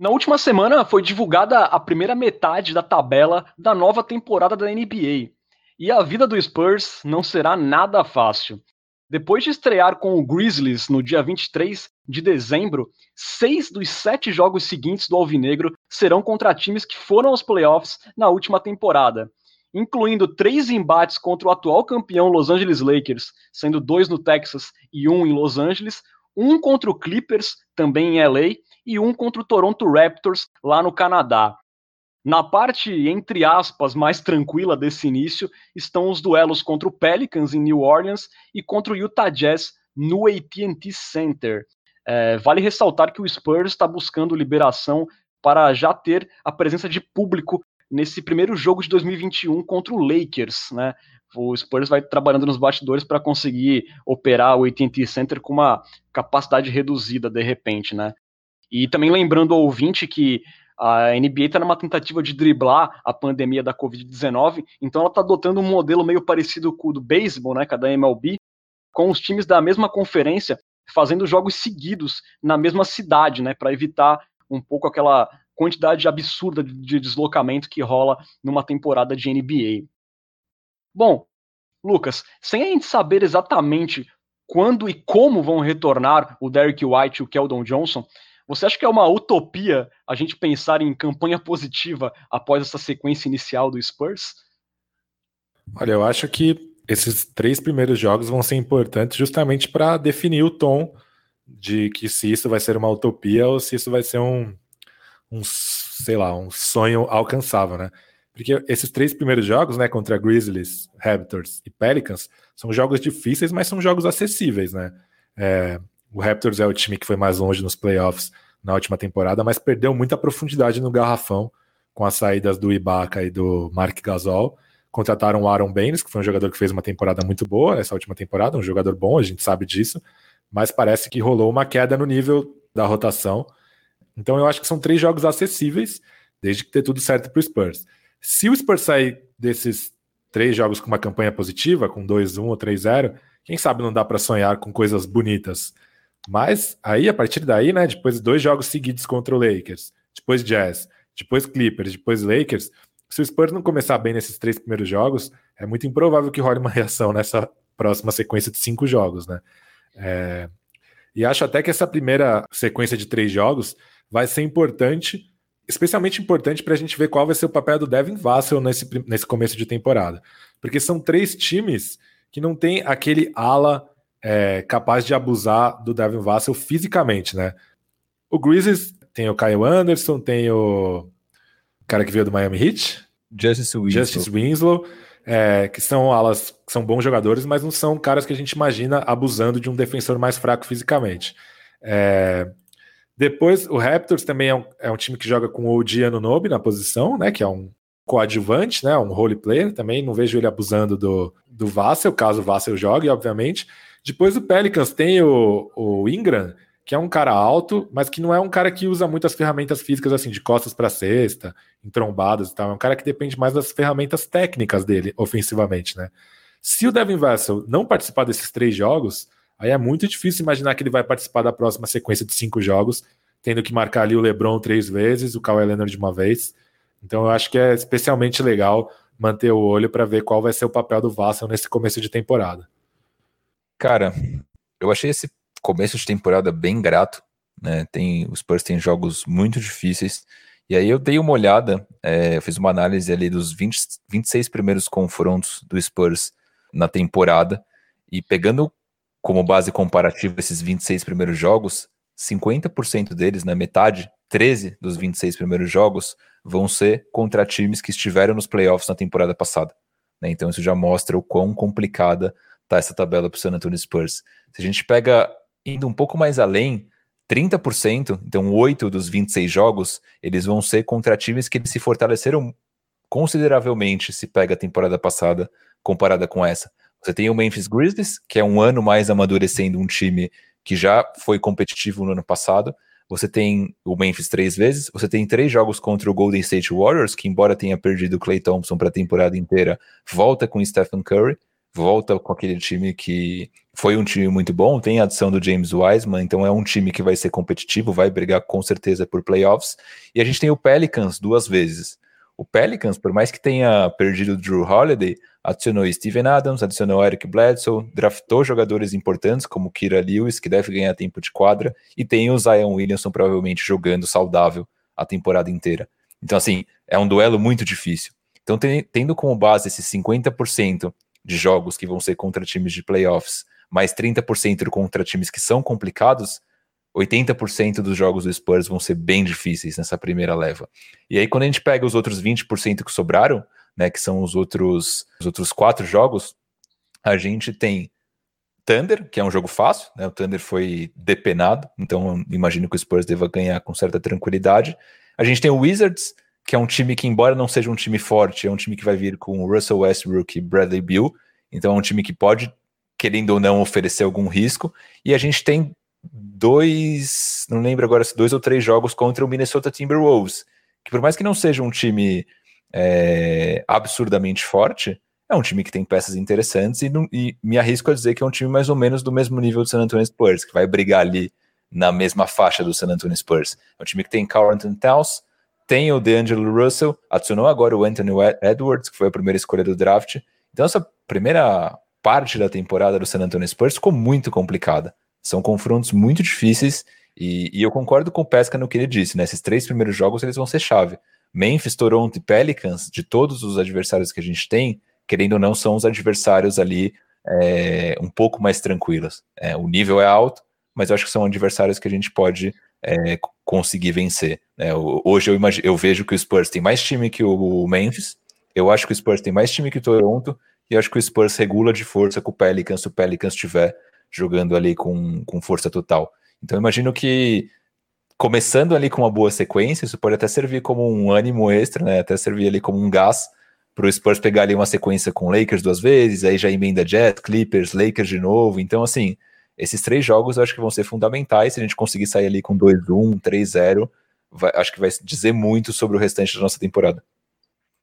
Speaker 1: Na última semana foi divulgada a primeira metade da tabela da nova temporada da NBA. E a vida do Spurs não será nada fácil. Depois de estrear com o Grizzlies no dia 23 de dezembro, seis dos sete jogos seguintes do Alvinegro serão contra times que foram aos playoffs na última temporada, incluindo três embates contra o atual campeão Los Angeles Lakers, sendo dois no Texas e um em Los Angeles, um contra o Clippers, também em LA, e um contra o Toronto Raptors, lá no Canadá. Na parte, entre aspas, mais tranquila desse início, estão os duelos contra o Pelicans em New Orleans e contra o Utah Jazz no AT&T Center. É, vale ressaltar que o Spurs está buscando liberação para já ter a presença de público nesse primeiro jogo de 2021 contra o Lakers, né? O Spurs vai trabalhando nos bastidores para conseguir operar o AT&T Center com uma capacidade reduzida de repente, né? E também lembrando ao ouvinte que a NBA está numa tentativa de driblar a pandemia da Covid-19, então ela está adotando um modelo meio parecido com o do beisebol, né, com a da MLB, com os times da mesma conferência fazendo jogos seguidos na mesma cidade, né, para evitar um pouco aquela quantidade absurda de deslocamento que rola numa temporada de NBA. Bom, Lucas, sem a gente saber exatamente quando e como vão retornar o Derek White e o Keldon Johnson, você acha que é uma utopia a gente pensar em campanha positiva após essa sequência inicial do Spurs?
Speaker 3: Olha, eu acho que esses três primeiros jogos vão ser importantes justamente para definir o tom de que se isso vai ser uma utopia ou se isso vai ser um, um sei lá, um sonho alcançável, né? Porque esses três primeiros jogos, né, contra Grizzlies, Raptors e Pelicans, são jogos difíceis, mas são jogos acessíveis, né? É, o Raptors é o time que foi mais longe nos playoffs na última temporada, mas perdeu muita profundidade no garrafão com as saídas do Ibaka e do Mark Gasol. Contrataram o Aaron Baines, que foi um jogador que fez uma temporada muito boa essa última temporada, um jogador bom, a gente sabe disso, mas parece que rolou uma queda no nível da rotação. Então eu acho que são três jogos acessíveis, desde que ter tudo certo para o Spurs. Se o Spurs sair desses três jogos com uma campanha positiva, com 2-1 ou 3-0, quem sabe não dá para sonhar com coisas bonitas. Mas aí, a partir daí, né, depois de dois jogos seguidos contra o Lakers, depois Jazz, depois Clippers, depois Lakers, se o Spurs não começar bem nesses três primeiros jogos, é muito improvável que role uma reação nessa próxima sequência de cinco jogos, né? É... E acho até que essa primeira sequência de três jogos vai ser importante especialmente importante para a gente ver qual vai ser o papel do Devin Vassell nesse, nesse começo de temporada. Porque são três times que não tem aquele ala é, capaz de abusar do Devin Vassell fisicamente, né? O Grizzlies tem o Kyle Anderson, tem o cara que veio do Miami Heat,
Speaker 2: Justice Winslow,
Speaker 3: Justice Winslow é, que são alas que são bons jogadores, mas não são caras que a gente imagina abusando de um defensor mais fraco fisicamente. É, depois, o Raptors também é um, é um time que joga com o OG Anunobi na posição, né? Que é um coadjuvante, né? Um role player também. Não vejo ele abusando do, do Vassell, caso o Vassell jogue, obviamente. Depois o Pelicans tem o, o Ingram, que é um cara alto, mas que não é um cara que usa muitas ferramentas físicas assim, de costas para cesta, entrombadas e tal. É um cara que depende mais das ferramentas técnicas dele, ofensivamente, né? Se o Devin Vassell não participar desses três jogos, Aí é muito difícil imaginar que ele vai participar da próxima sequência de cinco jogos, tendo que marcar ali o LeBron três vezes, o Kawhi Leonard de uma vez. Então eu acho que é especialmente legal manter o olho para ver qual vai ser o papel do Vassell nesse começo de temporada.
Speaker 2: Cara, eu achei esse começo de temporada bem grato. Né? Tem, os Spurs têm jogos muito difíceis. E aí eu dei uma olhada, é, fiz uma análise ali dos 20, 26 primeiros confrontos do Spurs na temporada. E pegando como base comparativa esses 26 primeiros jogos, 50% deles, na né, metade, 13 dos 26 primeiros jogos, vão ser contra times que estiveram nos playoffs na temporada passada. Né? Então isso já mostra o quão complicada tá essa tabela para o San Antonio Spurs. Se a gente pega indo um pouco mais além, 30%, então 8 dos 26 jogos, eles vão ser contra times que se fortaleceram consideravelmente se pega a temporada passada comparada com essa. Você tem o Memphis Grizzlies, que é um ano mais amadurecendo um time que já foi competitivo no ano passado. Você tem o Memphis três vezes, você tem três jogos contra o Golden State Warriors, que embora tenha perdido o Clay Thompson para a temporada inteira, volta com Stephen Curry, volta com aquele time que foi um time muito bom, tem a adição do James Wiseman, então é um time que vai ser competitivo, vai brigar com certeza por playoffs. E a gente tem o Pelicans duas vezes. O Pelicans, por mais que tenha perdido o Drew Holiday, adicionou Steven Adams, adicionou Eric Bledsoe, draftou jogadores importantes como Kira Lewis, que deve ganhar tempo de quadra, e tem o Zion Williamson provavelmente jogando saudável a temporada inteira. Então, assim, é um duelo muito difícil. Então, tendo como base esses 50% de jogos que vão ser contra times de playoffs, mais 30% contra times que são complicados, 80% dos jogos do Spurs vão ser bem difíceis nessa primeira leva. E aí, quando a gente pega os outros 20% que sobraram, né, que são os outros, os outros quatro jogos, a gente tem Thunder, que é um jogo fácil, né, o Thunder foi depenado, então imagino que o Spurs deva ganhar com certa tranquilidade. A gente tem o Wizards, que é um time que, embora não seja um time forte, é um time que vai vir com Russell Westbrook e Bradley Beal, então é um time que pode, querendo ou não, oferecer algum risco. E a gente tem dois, não lembro agora se dois ou três jogos contra o Minnesota Timberwolves, que por mais que não seja um time é, absurdamente forte, é um time que tem peças interessantes e, e, me arrisco a dizer que é um time mais ou menos do mesmo nível do San Antonio Spurs, que vai brigar ali na mesma faixa do San Antonio Spurs. É um time que tem Carl Anthony Towns, tem o DeAngelo Russell, adicionou agora o Anthony Edwards, que foi a primeira escolha do draft. Então essa primeira parte da temporada do San Antonio Spurs ficou muito complicada. São confrontos muito difíceis e, e eu concordo com o Pesca no que ele disse, né? Esses três primeiros jogos eles vão ser chave. Memphis, Toronto e Pelicans, de todos os adversários que a gente tem, querendo ou não, são os adversários ali é, um pouco mais tranquilos. É, o nível é alto, mas eu acho que são adversários que a gente pode é, conseguir vencer. Né? Hoje eu, imagino, eu vejo que o Spurs tem mais time que o Memphis, eu acho que o Spurs tem mais time que o Toronto, e acho que o Spurs regula de força com o Pelicans se o Pelicans estiver jogando ali com, com força total. Então imagino que começando ali com uma boa sequência, isso pode até servir como um ânimo extra, né? Até servir ali como um gás para o Spurs pegar ali uma sequência com Lakers duas vezes, aí já emenda Jets, Clippers, Lakers de novo. Então, assim, esses três jogos eu acho que vão ser fundamentais se a gente conseguir sair ali com 2-1, 3-0. Acho que vai dizer muito sobre o restante da nossa temporada.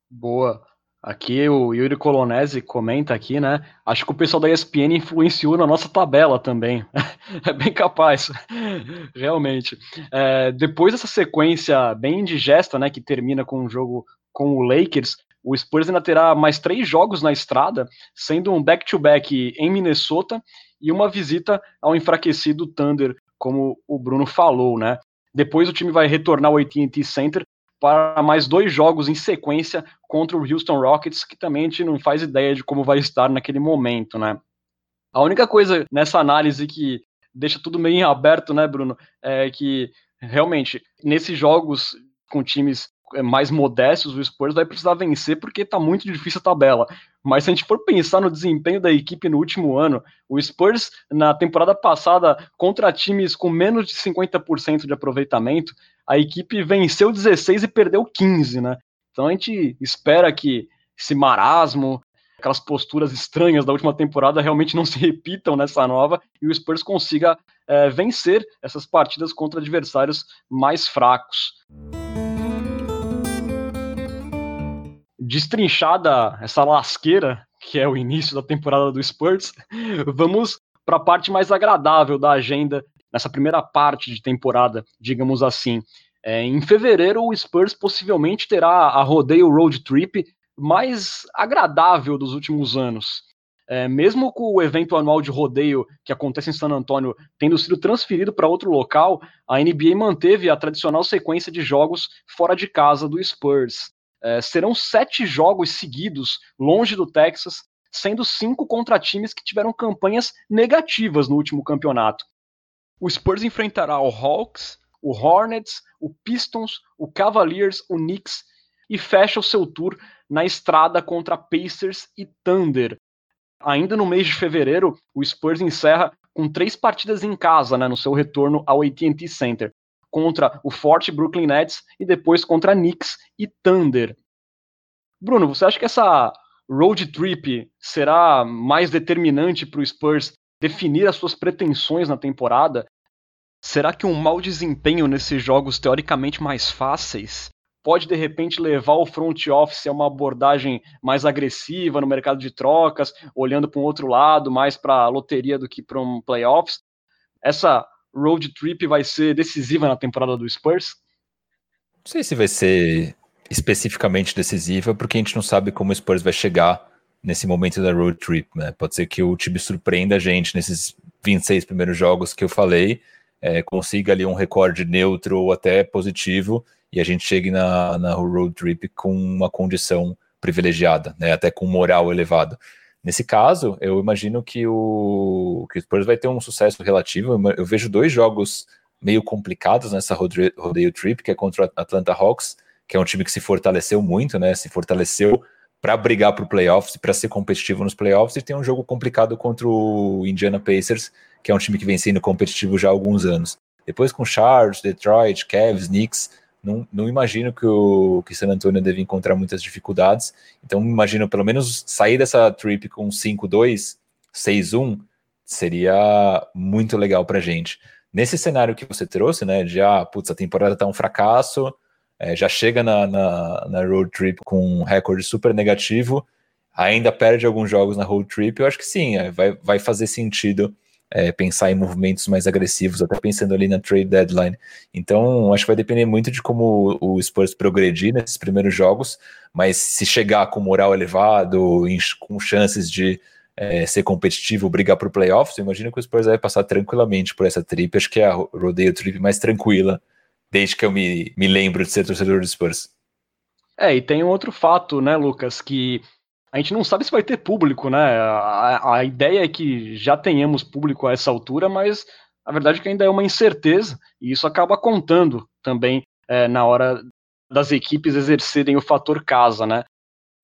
Speaker 1: Boa. Aqui o Yuri Colonese comenta aqui, né? Acho que o pessoal da ESPN influenciou na nossa tabela também. é bem capaz, realmente. É, depois dessa sequência bem indigesta, né, que termina com um jogo com o Lakers, o Spurs ainda terá mais três jogos na estrada, sendo um back-to-back -back em Minnesota e uma visita ao enfraquecido Thunder, como o Bruno falou, né? Depois o time vai retornar ao AT&T Center para mais dois jogos em sequência contra o Houston Rockets, que também a gente não faz ideia de como vai estar naquele momento, né? A única coisa nessa análise que deixa tudo meio aberto, né, Bruno, é que realmente nesses jogos com times mais modestos, o Spurs vai precisar vencer porque está muito difícil a tabela. Mas se a gente for pensar no desempenho da equipe no último ano, o Spurs, na temporada passada, contra times com menos de 50% de aproveitamento, a equipe venceu 16 e perdeu 15, né? Então a gente espera que esse marasmo, aquelas posturas estranhas da última temporada realmente não se repitam nessa nova e o Spurs consiga é, vencer essas partidas contra adversários mais fracos. Destrinchada essa lasqueira que é o início da temporada do Spurs, vamos para a parte mais agradável da agenda nessa primeira parte de temporada, digamos assim. É, em fevereiro, o Spurs possivelmente terá a rodeio road trip mais agradável dos últimos anos. É, mesmo com o evento anual de rodeio que acontece em San Antonio tendo sido transferido para outro local, a NBA manteve a tradicional sequência de jogos fora de casa do Spurs. É, serão sete jogos seguidos longe do Texas, sendo cinco contra times que tiveram campanhas negativas no último campeonato. O Spurs enfrentará o Hawks, o Hornets, o Pistons, o Cavaliers, o Knicks e fecha o seu tour na estrada contra Pacers e Thunder. Ainda no mês de fevereiro, o Spurs encerra com três partidas em casa né, no seu retorno ao AT&T Center contra o forte Brooklyn Nets e depois contra Knicks e Thunder. Bruno, você acha que essa road trip será mais determinante para o Spurs definir as suas pretensões na temporada? Será que um mau desempenho nesses jogos teoricamente mais fáceis pode de repente levar o front office a uma abordagem mais agressiva no mercado de trocas, olhando para um outro lado, mais para a loteria do que para um playoffs? Essa road trip vai ser decisiva na temporada do Spurs?
Speaker 2: Não sei se vai ser especificamente decisiva, porque a gente não sabe como o Spurs vai chegar nesse momento da road trip, né? Pode ser que o time surpreenda a gente nesses 26 primeiros jogos que eu falei, é, consiga ali um recorde neutro ou até positivo, e a gente chegue na, na road trip com uma condição privilegiada, né? Até com moral elevado. Nesse caso, eu imagino que o, que o Spurs vai ter um sucesso relativo. Eu vejo dois jogos meio complicados nessa rodeio trip, que é contra o Atlanta Hawks, que é um time que se fortaleceu muito, né? Se fortaleceu para brigar para o playoffs, para ser competitivo nos playoffs, e tem um jogo complicado contra o Indiana Pacers, que é um time que vem sendo competitivo já há alguns anos. Depois com Chargers, Detroit, Cavs, Knicks, não, não imagino que o que San Antonio deve encontrar muitas dificuldades. Então, imagino pelo menos sair dessa trip com 5-2, 6-1, seria muito legal para gente. Nesse cenário que você trouxe, né, de ah, putz, a temporada tá um fracasso, é, já chega na, na, na, road trip com um recorde super negativo, ainda perde alguns jogos na road trip, eu acho que sim, é, vai, vai fazer sentido é, pensar em movimentos mais agressivos, até pensando ali na trade deadline. Então, acho que vai depender muito de como o Spurs progredir nesses primeiros jogos, mas se chegar com moral elevado, com chances de é, ser competitivo, brigar para o playoffs, eu imagino que o Spurs vai passar tranquilamente por essa trip. Acho que é a rodeio trip mais tranquila, desde que eu me, me lembro de ser torcedor do Spurs.
Speaker 1: É, e tem um outro fato, né, Lucas, que a gente não sabe se vai ter público, né? A, a ideia é que já tenhamos público a essa altura, mas a verdade é que ainda é uma incerteza, e isso acaba contando também é, na hora das equipes exercerem o fator casa, né?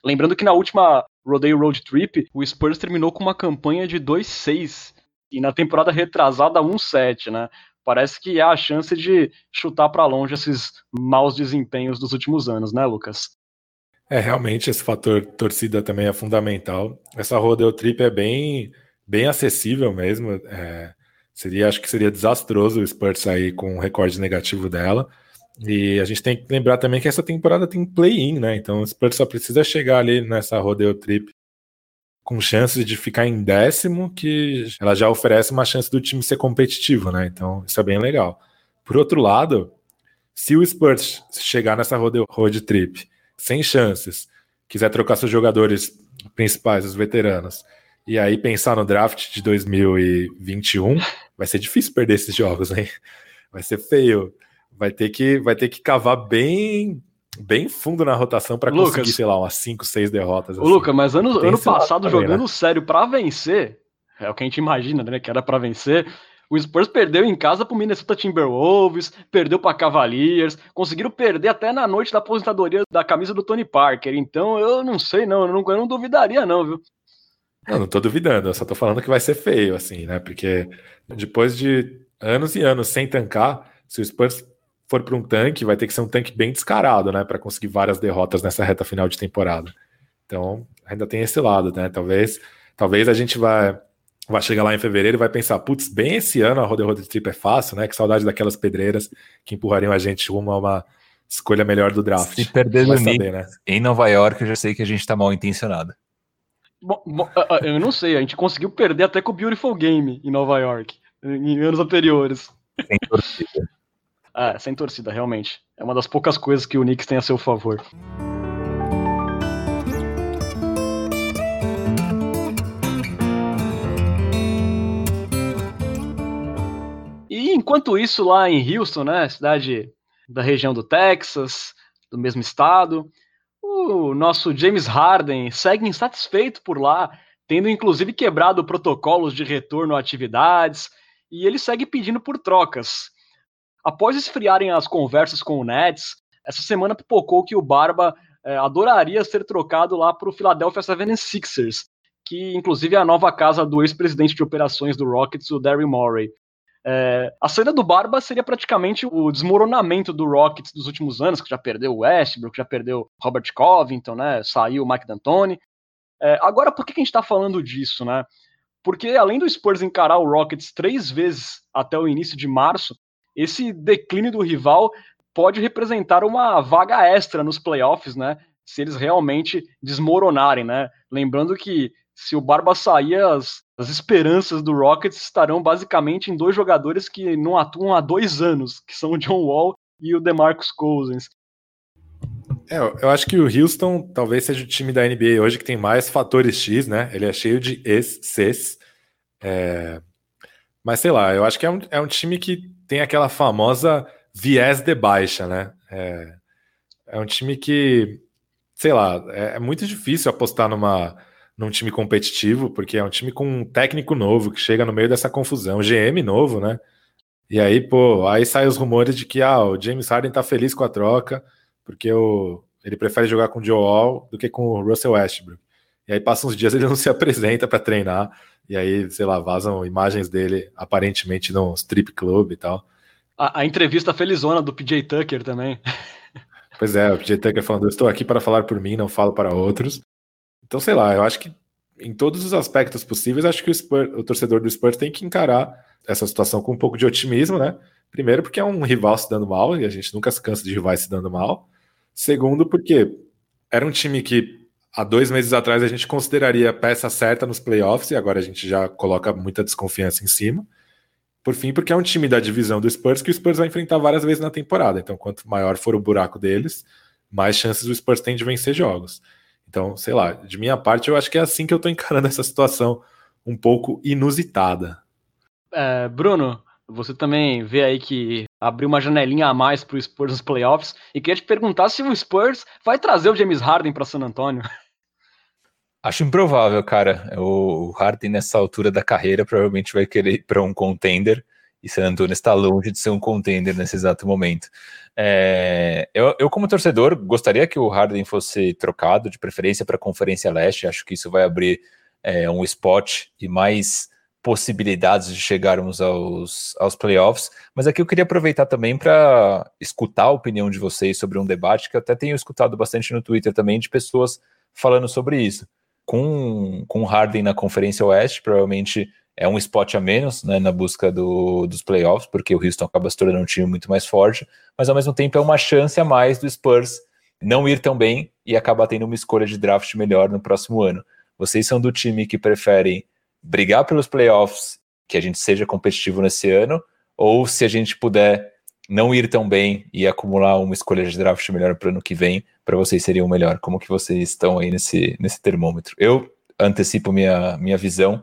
Speaker 1: Lembrando que na última Rodeo Road Trip, o Spurs terminou com uma campanha de 2-6 e na temporada retrasada 1-7, né? parece que há a chance de chutar para longe esses maus desempenhos dos últimos anos, né, Lucas?
Speaker 3: É, realmente esse fator torcida também é fundamental. Essa rodeo trip é bem, bem acessível mesmo. É, seria, acho que seria desastroso o Spurs sair com um recorde negativo dela. E a gente tem que lembrar também que essa temporada tem play-in, né? Então o Spurs só precisa chegar ali nessa rodeo trip com chances de ficar em décimo, que ela já oferece uma chance do time ser competitivo, né? Então, isso é bem legal. Por outro lado, se o Spurs chegar nessa road, road trip sem chances, quiser trocar seus jogadores principais, os veteranos, e aí pensar no draft de 2021, vai ser difícil perder esses jogos, hein? Vai ser feio. Vai ter que, vai ter que cavar bem bem fundo na rotação para conseguir, sei lá, umas 5, 6 derrotas.
Speaker 1: Assim. Lucas, mas ano, ano passado, também, jogando né? sério para vencer, é o que a gente imagina, né? Que era para vencer. O Spurs perdeu em casa pro Minnesota Timberwolves, perdeu para Cavaliers, conseguiram perder até na noite da aposentadoria da camisa do Tony Parker. Então eu não sei, não, eu não, eu não duvidaria, não, viu?
Speaker 3: Eu não tô duvidando, eu só tô falando que vai ser feio, assim, né? Porque depois de anos e anos sem tancar, se o Spurs for para um tanque, vai ter que ser um tanque bem descarado, né, para conseguir várias derrotas nessa reta final de temporada. Então, ainda tem esse lado, né? Talvez, talvez a gente vai vai chegar lá em fevereiro e vai pensar, putz, bem esse ano a Road Road Trip é fácil, né? Que saudade daquelas pedreiras que empurrariam a gente rumo a uma escolha melhor do draft.
Speaker 2: Se perder no saber, né? em Nova York, eu já sei que a gente tá mal intencionado.
Speaker 1: Bom, bom, eu não sei, a gente conseguiu perder até com o Beautiful Game em Nova York, em anos anteriores. Sem torcida. É, sem torcida, realmente. É uma das poucas coisas que o Knicks tem a seu favor. Enquanto isso, lá em Houston, né, cidade da região do Texas, do mesmo estado, o nosso James Harden segue insatisfeito por lá, tendo inclusive quebrado protocolos de retorno a atividades, e ele segue pedindo por trocas. Após esfriarem as conversas com o Nets, essa semana pipocou que o Barba é, adoraria ser trocado lá para o Philadelphia 76ers, que inclusive é a nova casa do ex-presidente de operações do Rockets, o Daryl Morey. É, a saída do Barba seria praticamente o desmoronamento do Rockets dos últimos anos, que já perdeu o Westbrook, já perdeu Robert Covington, né? Saiu o Mike D'Antoni. É, agora, por que, que a gente está falando disso, né? Porque além do Spurs encarar o Rockets três vezes até o início de março, esse declínio do rival pode representar uma vaga extra nos playoffs, né? Se eles realmente desmoronarem, né? Lembrando que se o Barba sair, as, as esperanças do Rockets estarão basicamente em dois jogadores que não atuam há dois anos, que são o John Wall e o DeMarcus Cousins.
Speaker 3: É, eu acho que o Houston talvez seja o time da NBA hoje que tem mais fatores X, né? Ele é cheio de ex-Cs. É... Mas sei lá, eu acho que é um, é um time que tem aquela famosa viés de baixa, né? É, é um time que, sei lá, é, é, muito difícil apostar numa, num time competitivo, porque é um time com um técnico novo que chega no meio dessa confusão, GM novo, né? E aí, pô, aí saem os rumores de que ah, o James Harden tá feliz com a troca, porque o, ele prefere jogar com o Joe Wall do que com o Russell Westbrook. E aí passam uns dias ele não se apresenta para treinar, e aí, sei lá, vazam imagens dele aparentemente num strip club e tal.
Speaker 1: A, a entrevista felizona do PJ Tucker também.
Speaker 3: Pois é, o PJ Tucker falando, eu estou aqui para falar por mim, não falo para outros. Então, sei lá, eu acho que em todos os aspectos possíveis, acho que o, o torcedor do Spurs tem que encarar essa situação com um pouco de otimismo, né? Primeiro, porque é um rival se dando mal, e a gente nunca se cansa de rivais se dando mal. Segundo, porque era um time que há dois meses atrás a gente consideraria peça certa nos playoffs e agora a gente já coloca muita desconfiança em cima. Por fim, porque é um time da divisão do Spurs que o Spurs vai enfrentar várias vezes na temporada. Então, quanto maior for o buraco deles, mais chances o Spurs tem de vencer jogos. Então, sei lá, de minha parte, eu acho que é assim que eu tô encarando essa situação um pouco inusitada.
Speaker 1: É, Bruno, você também vê aí que abriu uma janelinha a mais para o Spurs nos playoffs e queria te perguntar se o Spurs vai trazer o James Harden para San Antonio.
Speaker 2: Acho improvável, cara. O Harden, nessa altura da carreira, provavelmente vai querer ir para um contender. E San Antonio está longe de ser um contender nesse exato momento. É, eu, eu, como torcedor, gostaria que o Harden fosse trocado, de preferência para a Conferência Leste. Acho que isso vai abrir é, um spot e mais possibilidades de chegarmos aos, aos playoffs, mas aqui eu queria aproveitar também para escutar a opinião de vocês sobre um debate que eu até tenho escutado bastante no Twitter também de pessoas falando sobre isso. Com, com Harden na Conferência Oeste, provavelmente é um spot a menos né, na busca do, dos playoffs, porque o Houston acaba se tornando um time muito mais forte, mas ao mesmo tempo é uma chance a mais do Spurs não ir tão bem e acabar tendo uma escolha de draft melhor no próximo ano. Vocês são do time que preferem brigar pelos playoffs, que a gente seja competitivo nesse ano, ou se a gente puder não ir tão bem e acumular uma escolha de draft melhor para o ano que vem, para vocês seria o melhor. Como que vocês estão aí nesse, nesse termômetro? Eu antecipo minha, minha visão,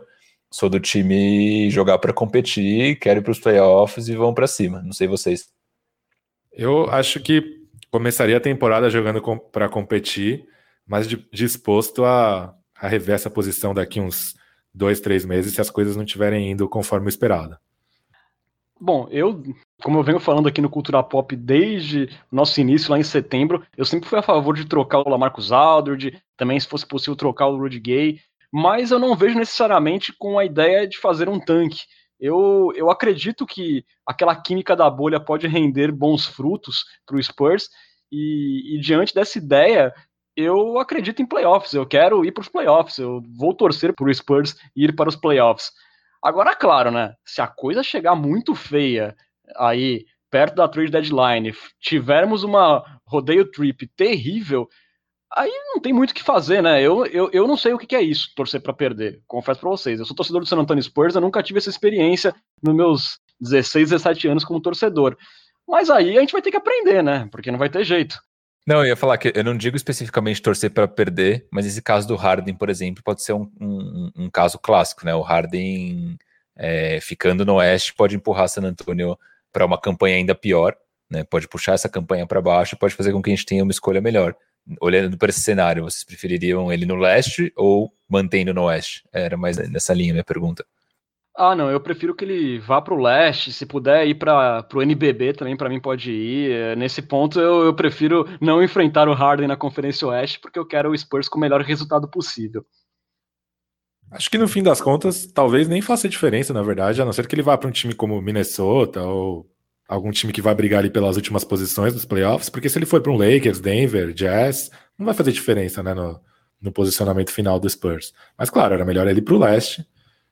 Speaker 2: sou do time jogar para competir, quero ir para os playoffs e vão para cima. Não sei vocês.
Speaker 3: Eu acho que começaria a temporada jogando com, para competir, mas de, disposto a, a rever essa posição daqui uns dois, três meses se as coisas não estiverem indo conforme esperado.
Speaker 1: Bom, eu, como eu venho falando aqui no Cultura Pop desde nosso início lá em setembro, eu sempre fui a favor de trocar o Lamarcus Aldridge, também se fosse possível trocar o Rudy Gay, mas eu não vejo necessariamente com a ideia de fazer um tanque. Eu, eu acredito que aquela química da bolha pode render bons frutos para o Spurs, e, e diante dessa ideia, eu acredito em playoffs, eu quero ir para os playoffs, eu vou torcer para o Spurs ir para os playoffs. Agora, claro, né? Se a coisa chegar muito feia aí perto da trade deadline, tivermos uma rodeio trip terrível, aí não tem muito o que fazer, né? Eu, eu, eu não sei o que é isso, torcer para perder. Confesso para vocês. Eu sou torcedor do San Antonio Spurs, eu nunca tive essa experiência nos meus 16, 17 anos como torcedor. Mas aí a gente vai ter que aprender, né? Porque não vai ter jeito.
Speaker 2: Não, eu ia falar que eu não digo especificamente torcer para perder, mas esse caso do Harden, por exemplo, pode ser um, um, um caso clássico, né? O Harden é, ficando no Oeste pode empurrar San Antonio para uma campanha ainda pior, né? Pode puxar essa campanha para baixo, pode fazer com que a gente tenha uma escolha melhor. Olhando para esse cenário, vocês prefeririam ele no leste ou mantendo no oeste? Era mais nessa linha minha pergunta.
Speaker 1: Ah, não, eu prefiro que ele vá para o leste, se puder ir para o NBB também, para mim pode ir. É, nesse ponto, eu, eu, prefiro não enfrentar o Harden na Conferência Oeste, porque eu quero o Spurs com o melhor resultado possível.
Speaker 3: Acho que no fim das contas, talvez nem faça diferença, na verdade, a não ser que ele vá para um time como Minnesota ou algum time que vai brigar ali pelas últimas posições dos playoffs, porque se ele for para um Lakers, Denver, Jazz, não vai fazer diferença né, no, no posicionamento final do Spurs. Mas claro, era melhor ele ir para o leste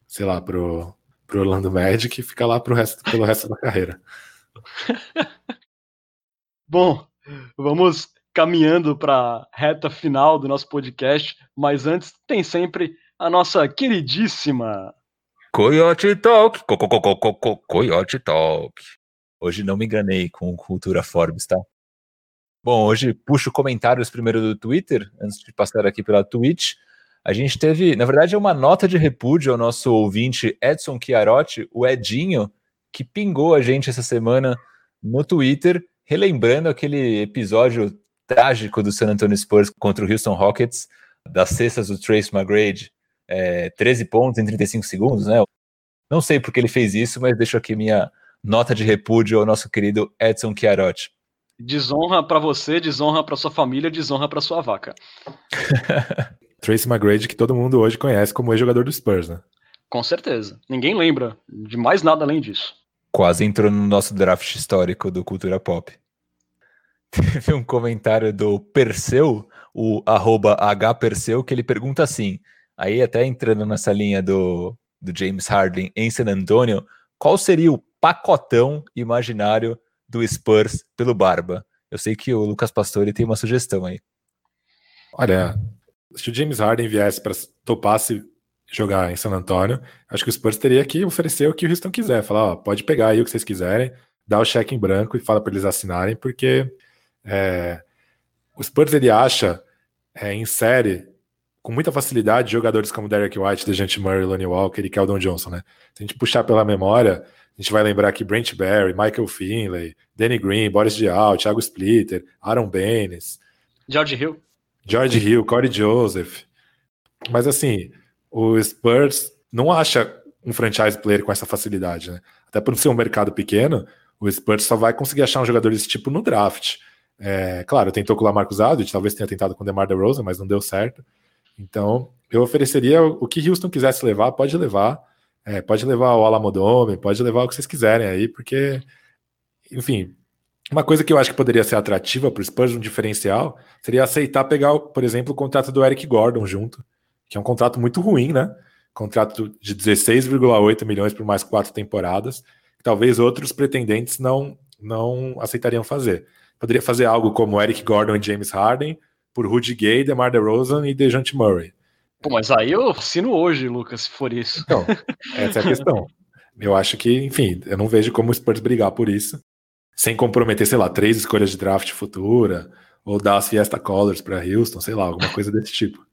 Speaker 3: sei lá, pro, pro Orlando Magic e ficar lá pro resto, pelo resto da carreira.
Speaker 1: Bom, vamos caminhando para a reta final do nosso podcast, mas antes tem sempre a nossa queridíssima
Speaker 2: Coyote Talk, co -co -co Coyote Talk. Hoje não me enganei com Cultura Forbes, tá? Bom, hoje puxo comentários primeiro do Twitter, antes de passar aqui pela Twitch. A gente teve, na verdade, uma nota de repúdio ao nosso ouvinte Edson Chiarotti, o Edinho, que pingou a gente essa semana no Twitter, relembrando aquele episódio trágico do San Antonio Spurs contra o Houston Rockets, das cestas do Trace McGrady, é, 13 pontos em 35 segundos, né? Não sei porque ele fez isso, mas deixo aqui minha nota de repúdio ao nosso querido Edson Chiarotti.
Speaker 1: Desonra para você, desonra para sua família, desonra para sua vaca.
Speaker 3: Tracy McGrady, que todo mundo hoje conhece como ex-jogador do Spurs, né?
Speaker 1: Com certeza. Ninguém lembra de mais nada além disso.
Speaker 2: Quase entrou no nosso draft histórico do Cultura Pop. Teve um comentário do Perseu, o arroba hperseu, que ele pergunta assim, aí até entrando nessa linha do, do James Harden em San Antonio, qual seria o pacotão imaginário do Spurs pelo Barba? Eu sei que o Lucas Pastore tem uma sugestão aí.
Speaker 3: Olha, se o James Harden viesse para topasse jogar em San Antonio, acho que o Spurs teria que oferecer o que o Houston quiser. Falar, ó, pode pegar aí o que vocês quiserem, dá o cheque em branco e fala para eles assinarem, porque é, o Spurs ele acha é, em série com muita facilidade jogadores como Derek White, DeJounte Murray, Lonnie Walker e Keldon Johnson, né? Se a gente puxar pela memória, a gente vai lembrar que Brent Barry, Michael Finley, Danny Green, Boris Diaw, Thiago Splitter, Aaron Baines,
Speaker 1: George Hill.
Speaker 3: George Hill, Corey Joseph. Mas assim, o Spurs não acha um franchise player com essa facilidade, né? Até por ser um mercado pequeno, o Spurs só vai conseguir achar um jogador desse tipo no draft. É, claro, tentou com o Lamarcus Aldridge, talvez tenha tentado com o DeMar DeRozan, mas não deu certo. Então, eu ofereceria o que Houston quisesse levar, pode levar. É, pode levar o Alamodome, pode levar o que vocês quiserem aí, porque, enfim, uma coisa que eu acho que poderia ser atrativa para o Spurs, um diferencial, seria aceitar pegar, por exemplo, o contrato do Eric Gordon junto, que é um contrato muito ruim, né? Contrato de 16,8 milhões por mais quatro temporadas, que talvez outros pretendentes não, não aceitariam fazer. Poderia fazer algo como Eric Gordon e James Harden por Rudy Gay, DeMar DeRozan e DeJounte Murray.
Speaker 1: Pô, mas aí eu assino hoje, Lucas, se for isso.
Speaker 3: Então, essa é a questão. Eu acho que, enfim, eu não vejo como o Spurs brigar por isso, sem comprometer, sei lá, três escolhas de draft futura, ou dar as Fiesta Colors para Houston, sei lá, alguma coisa desse tipo.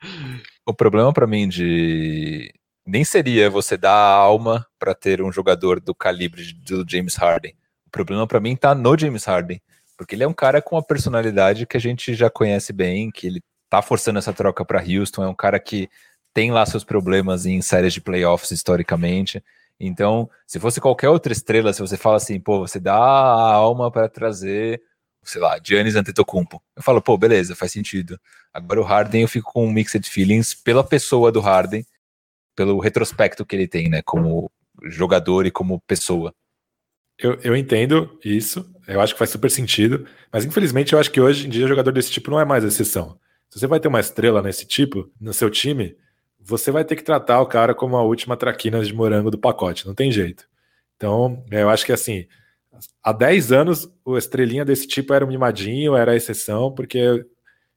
Speaker 2: O problema para mim de nem seria você dar a alma para ter um jogador do calibre do James Harden. O problema para mim tá no James Harden, porque ele é um cara com uma personalidade que a gente já conhece bem, que ele tá forçando essa troca para Houston, é um cara que tem lá seus problemas em séries de playoffs historicamente. Então, se fosse qualquer outra estrela, se você fala assim, pô, você dá a alma para trazer, sei lá, Giannis Antetokounmpo. Eu falo, pô, beleza, faz sentido. Agora o Harden eu fico com um mixed feelings pela pessoa do Harden, pelo retrospecto que ele tem, né, como jogador e como pessoa.
Speaker 3: Eu, eu entendo isso, eu acho que faz super sentido, mas infelizmente eu acho que hoje em dia jogador desse tipo não é mais exceção. Se você vai ter uma estrela nesse tipo, no seu time, você vai ter que tratar o cara como a última traquina de morango do pacote, não tem jeito. Então, eu acho que assim, há 10 anos, o estrelinha desse tipo era um mimadinho, era a exceção, porque,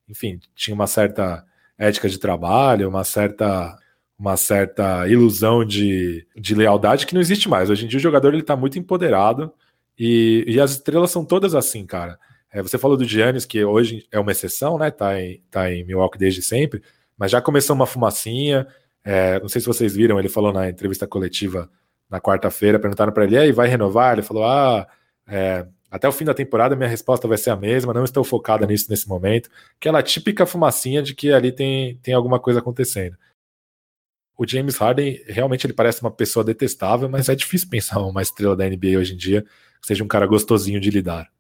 Speaker 3: enfim, tinha uma certa ética de trabalho, uma certa uma certa ilusão de, de lealdade que não existe mais. Hoje em dia o jogador ele está muito empoderado e, e as estrelas são todas assim, cara. É, você falou do Giannis, que hoje é uma exceção, né? Tá em, tá em Milwaukee desde sempre, mas já começou uma fumacinha. É, não sei se vocês viram, ele falou na entrevista coletiva na quarta-feira, perguntaram para ele, e aí, vai renovar? Ele falou, ah, é, até o fim da temporada minha resposta vai ser a mesma, não estou focada nisso nesse momento. Aquela típica fumacinha de que ali tem, tem alguma coisa acontecendo. O James Harden realmente ele parece uma pessoa detestável, mas é difícil pensar uma estrela da NBA hoje em dia que seja um cara gostosinho de lidar.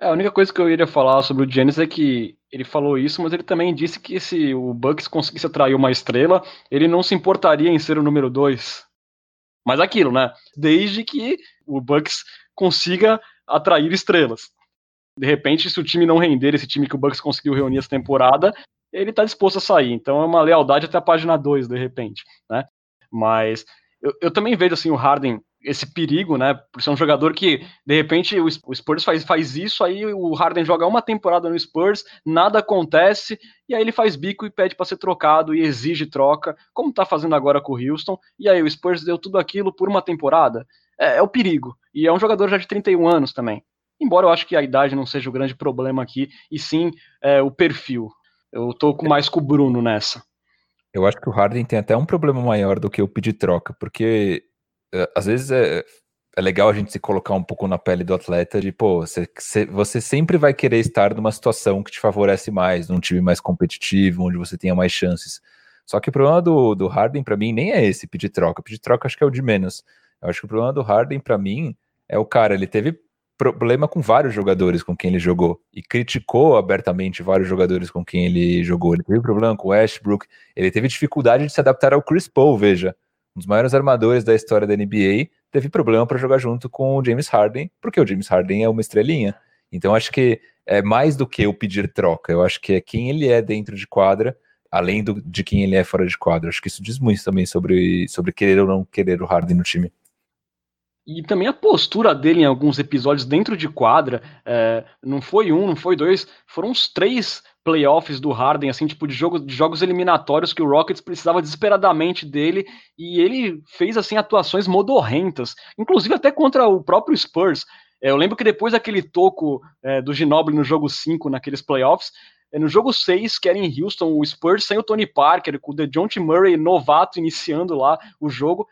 Speaker 1: É, a única coisa que eu iria falar sobre o Giannis é que ele falou isso, mas ele também disse que se o Bucks conseguisse atrair uma estrela, ele não se importaria em ser o número dois. Mas aquilo, né? Desde que o Bucks consiga atrair estrelas. De repente, se o time não render, esse time que o Bucks conseguiu reunir essa temporada, ele tá disposto a sair. Então é uma lealdade até a página 2, de repente, né? Mas eu, eu também vejo assim o Harden esse perigo, né? Por ser um jogador que, de repente, o Spurs faz, faz isso, aí o Harden joga uma temporada no Spurs, nada acontece, e aí ele faz bico e pede para ser trocado e exige troca, como tá fazendo agora com o Houston, e aí o Spurs deu tudo aquilo por uma temporada. É, é o perigo. E é um jogador já de 31 anos também. Embora eu acho que a idade não seja o grande problema aqui, e sim é, o perfil. Eu tô com mais com o Bruno nessa.
Speaker 2: Eu acho que o Harden tem até um problema maior do que o pedir troca, porque às vezes é, é legal a gente se colocar um pouco na pele do atleta de, pô, você, você sempre vai querer estar numa situação que te favorece mais, num time mais competitivo, onde você tenha mais chances. Só que o problema do, do Harden, para mim, nem é esse pedir troca. Pedir troca acho que é o de menos. Eu acho que o problema do Harden, para mim, é o cara, ele teve problema com vários jogadores com quem ele jogou e criticou abertamente vários jogadores com quem ele jogou. Ele teve problema com o Westbrook, ele teve dificuldade de se adaptar ao Chris Paul, veja um dos maiores armadores da história da NBA, teve problema para jogar junto com o James Harden, porque o James Harden é uma estrelinha. Então acho que é mais do que o pedir troca, eu acho que é quem ele é dentro de quadra, além do, de quem ele é fora de quadra. Acho que isso diz muito também sobre, sobre querer ou não querer o Harden no time.
Speaker 1: E também a postura dele em alguns episódios dentro de quadra, é, não foi um, não foi dois, foram uns três playoffs do Harden, assim, tipo de, jogo, de jogos eliminatórios que o Rockets precisava desesperadamente dele, e ele fez, assim, atuações modorrentas, inclusive até contra o próprio Spurs. É, eu lembro que depois daquele toco é, do Ginobili no jogo 5, naqueles playoffs, é, no jogo 6, que era em Houston, o Spurs sem o Tony Parker, com o DeJounte Murray novato iniciando lá o jogo,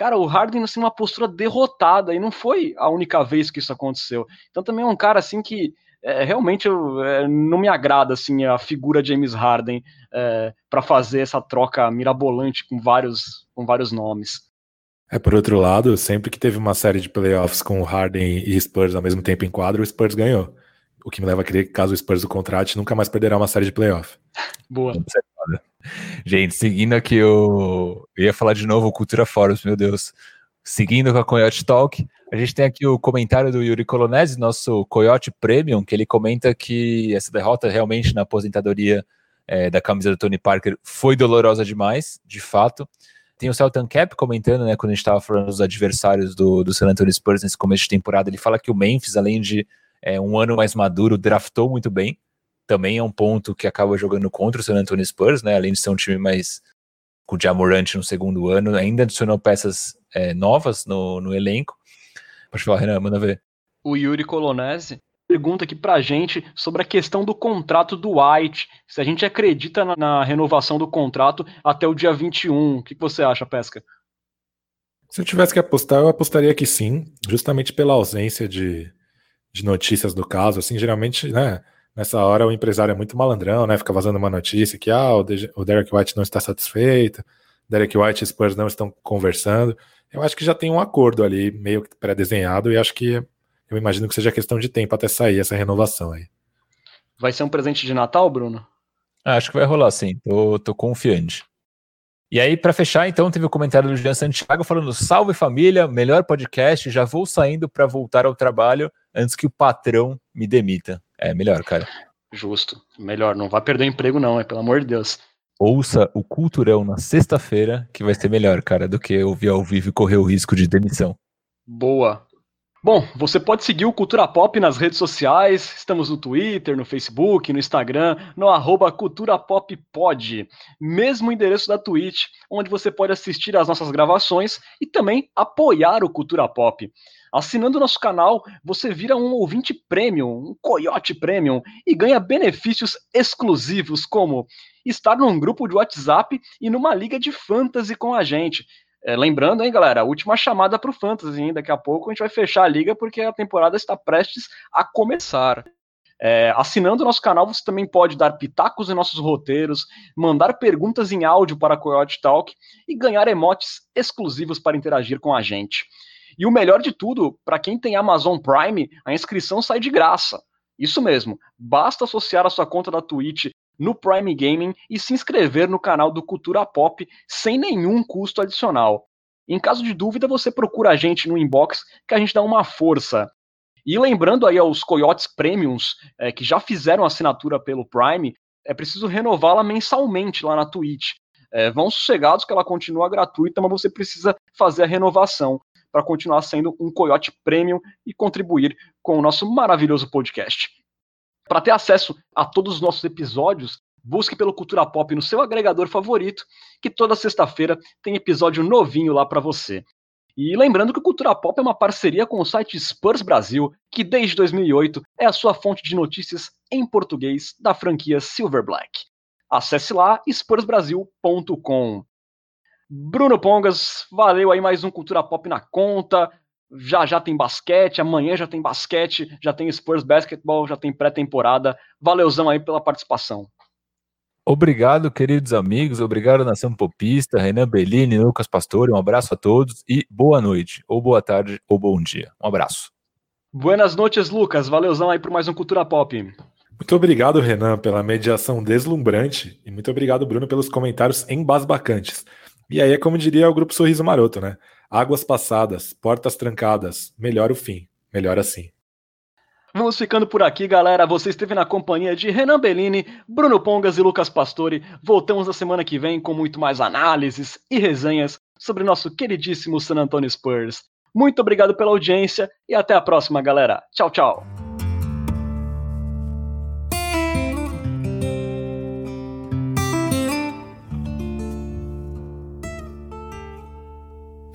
Speaker 1: cara, o Harden assim uma postura derrotada e não foi a única vez que isso aconteceu. Então também é um cara assim que é, realmente eu, é, não me agrada assim a figura de James Harden é, para fazer essa troca mirabolante com vários, com vários nomes.
Speaker 3: É, por outro lado, sempre que teve uma série de playoffs com o Harden e Spurs ao mesmo tempo em quadro, o Spurs ganhou. O que me leva a crer que caso o Spurs o contrate, nunca mais perderá uma série de playoffs.
Speaker 1: Boa.
Speaker 2: Gente, seguindo aqui o. Eu ia falar de novo o Cultura Forums, meu Deus. Seguindo com a Coyote Talk, a gente tem aqui o comentário do Yuri Colonese, nosso Coyote Premium, que ele comenta que essa derrota realmente na aposentadoria é, da camisa do Tony Parker foi dolorosa demais, de fato. Tem o Celton Cap comentando, né, quando a gente estava falando dos adversários do, do San Antonio Spurs nesse começo de temporada, ele fala que o Memphis, além de é, um ano mais maduro, draftou muito bem. Também é um ponto que acaba jogando contra o San Antonio Spurs, né, além de ser um time mais com o Jamorant no segundo ano, ainda adicionou peças é, novas no, no elenco. Pode falar, Renan, manda ver.
Speaker 1: O Yuri Colonese pergunta aqui pra gente sobre a questão do contrato do White, se a gente acredita na, na renovação do contrato até o dia 21. O que, que você acha, Pesca?
Speaker 3: Se eu tivesse que apostar, eu apostaria que sim, justamente pela ausência de, de notícias do caso. Assim, geralmente, né, nessa hora o empresário é muito malandrão, né, fica vazando uma notícia que ah, o, De o Derek White não está satisfeito, Derek White e Spurs não estão conversando. Eu acho que já tem um acordo ali, meio que pré-desenhado, e acho que eu imagino que seja questão de tempo até sair essa renovação aí.
Speaker 1: Vai ser um presente de Natal, Bruno?
Speaker 2: Ah, acho que vai rolar sim, tô, tô confiante. E aí, para fechar, então, teve o comentário do Jean Santiago falando: Salve família, melhor podcast, já vou saindo para voltar ao trabalho antes que o patrão me demita. É melhor, cara.
Speaker 1: Justo, melhor, não vai perder o emprego, não, é pelo amor de Deus.
Speaker 2: Ouça o Culturão na sexta-feira, que vai ser melhor, cara, do que ouvir ao vivo e correr o risco de demissão.
Speaker 1: Boa, Bom, você pode seguir o Cultura Pop nas redes sociais, estamos no Twitter, no Facebook, no Instagram, no arroba Cultura Pop Pod, mesmo endereço da Twitch, onde você pode assistir às nossas gravações e também apoiar o Cultura Pop. Assinando nosso canal, você vira um ouvinte premium, um coiote premium, e ganha benefícios exclusivos, como estar num grupo de WhatsApp e numa liga de fantasy com a gente, é, lembrando, hein, galera, a última chamada para o Fantasy, hein? Daqui a pouco a gente vai fechar a liga porque a temporada está prestes a começar. É, assinando o nosso canal, você também pode dar pitacos em nossos roteiros, mandar perguntas em áudio para a Coyote Talk e ganhar emotes exclusivos para interagir com a gente. E o melhor de tudo, para quem tem Amazon Prime, a inscrição sai de graça. Isso mesmo, basta associar a sua conta da Twitch no Prime Gaming e se inscrever no canal do Cultura Pop sem nenhum custo adicional. Em caso de dúvida, você procura a gente no inbox que a gente dá uma força. E lembrando aí aos Coyotes Premiums é, que já fizeram assinatura pelo Prime, é preciso renová-la mensalmente lá na Twitch. É, vão sossegados que ela continua gratuita, mas você precisa fazer a renovação para continuar sendo um Coyote Premium e contribuir com o nosso maravilhoso podcast. Para ter acesso a todos os nossos episódios, busque pelo Cultura Pop no seu agregador favorito, que toda sexta-feira tem episódio novinho lá para você. E lembrando que o Cultura Pop é uma parceria com o site Spurs Brasil, que desde 2008 é a sua fonte de notícias em português da franquia Silver Black. Acesse lá spursbrasil.com. Bruno Pongas, valeu aí mais um Cultura Pop na conta já já tem basquete, amanhã já tem basquete, já tem Spurs Basketball, já tem pré-temporada. Valeuzão aí pela participação.
Speaker 2: Obrigado, queridos amigos, obrigado Nação Popista, Renan Bellini, Lucas Pastore, um abraço a todos e boa noite, ou boa tarde, ou bom dia. Um abraço.
Speaker 1: Buenas noites, Lucas. Valeuzão aí por mais um Cultura Pop.
Speaker 3: Muito obrigado, Renan, pela mediação deslumbrante e muito obrigado, Bruno, pelos comentários embasbacantes. E aí é como diria o grupo Sorriso Maroto, né? Águas passadas, portas trancadas, melhor o fim, melhor assim.
Speaker 1: Vamos ficando por aqui, galera. Você esteve na companhia de Renan Bellini, Bruno Pongas e Lucas Pastore. Voltamos na semana que vem com muito mais análises e resenhas sobre nosso queridíssimo San Antonio Spurs. Muito obrigado pela audiência e até a próxima, galera. Tchau, tchau.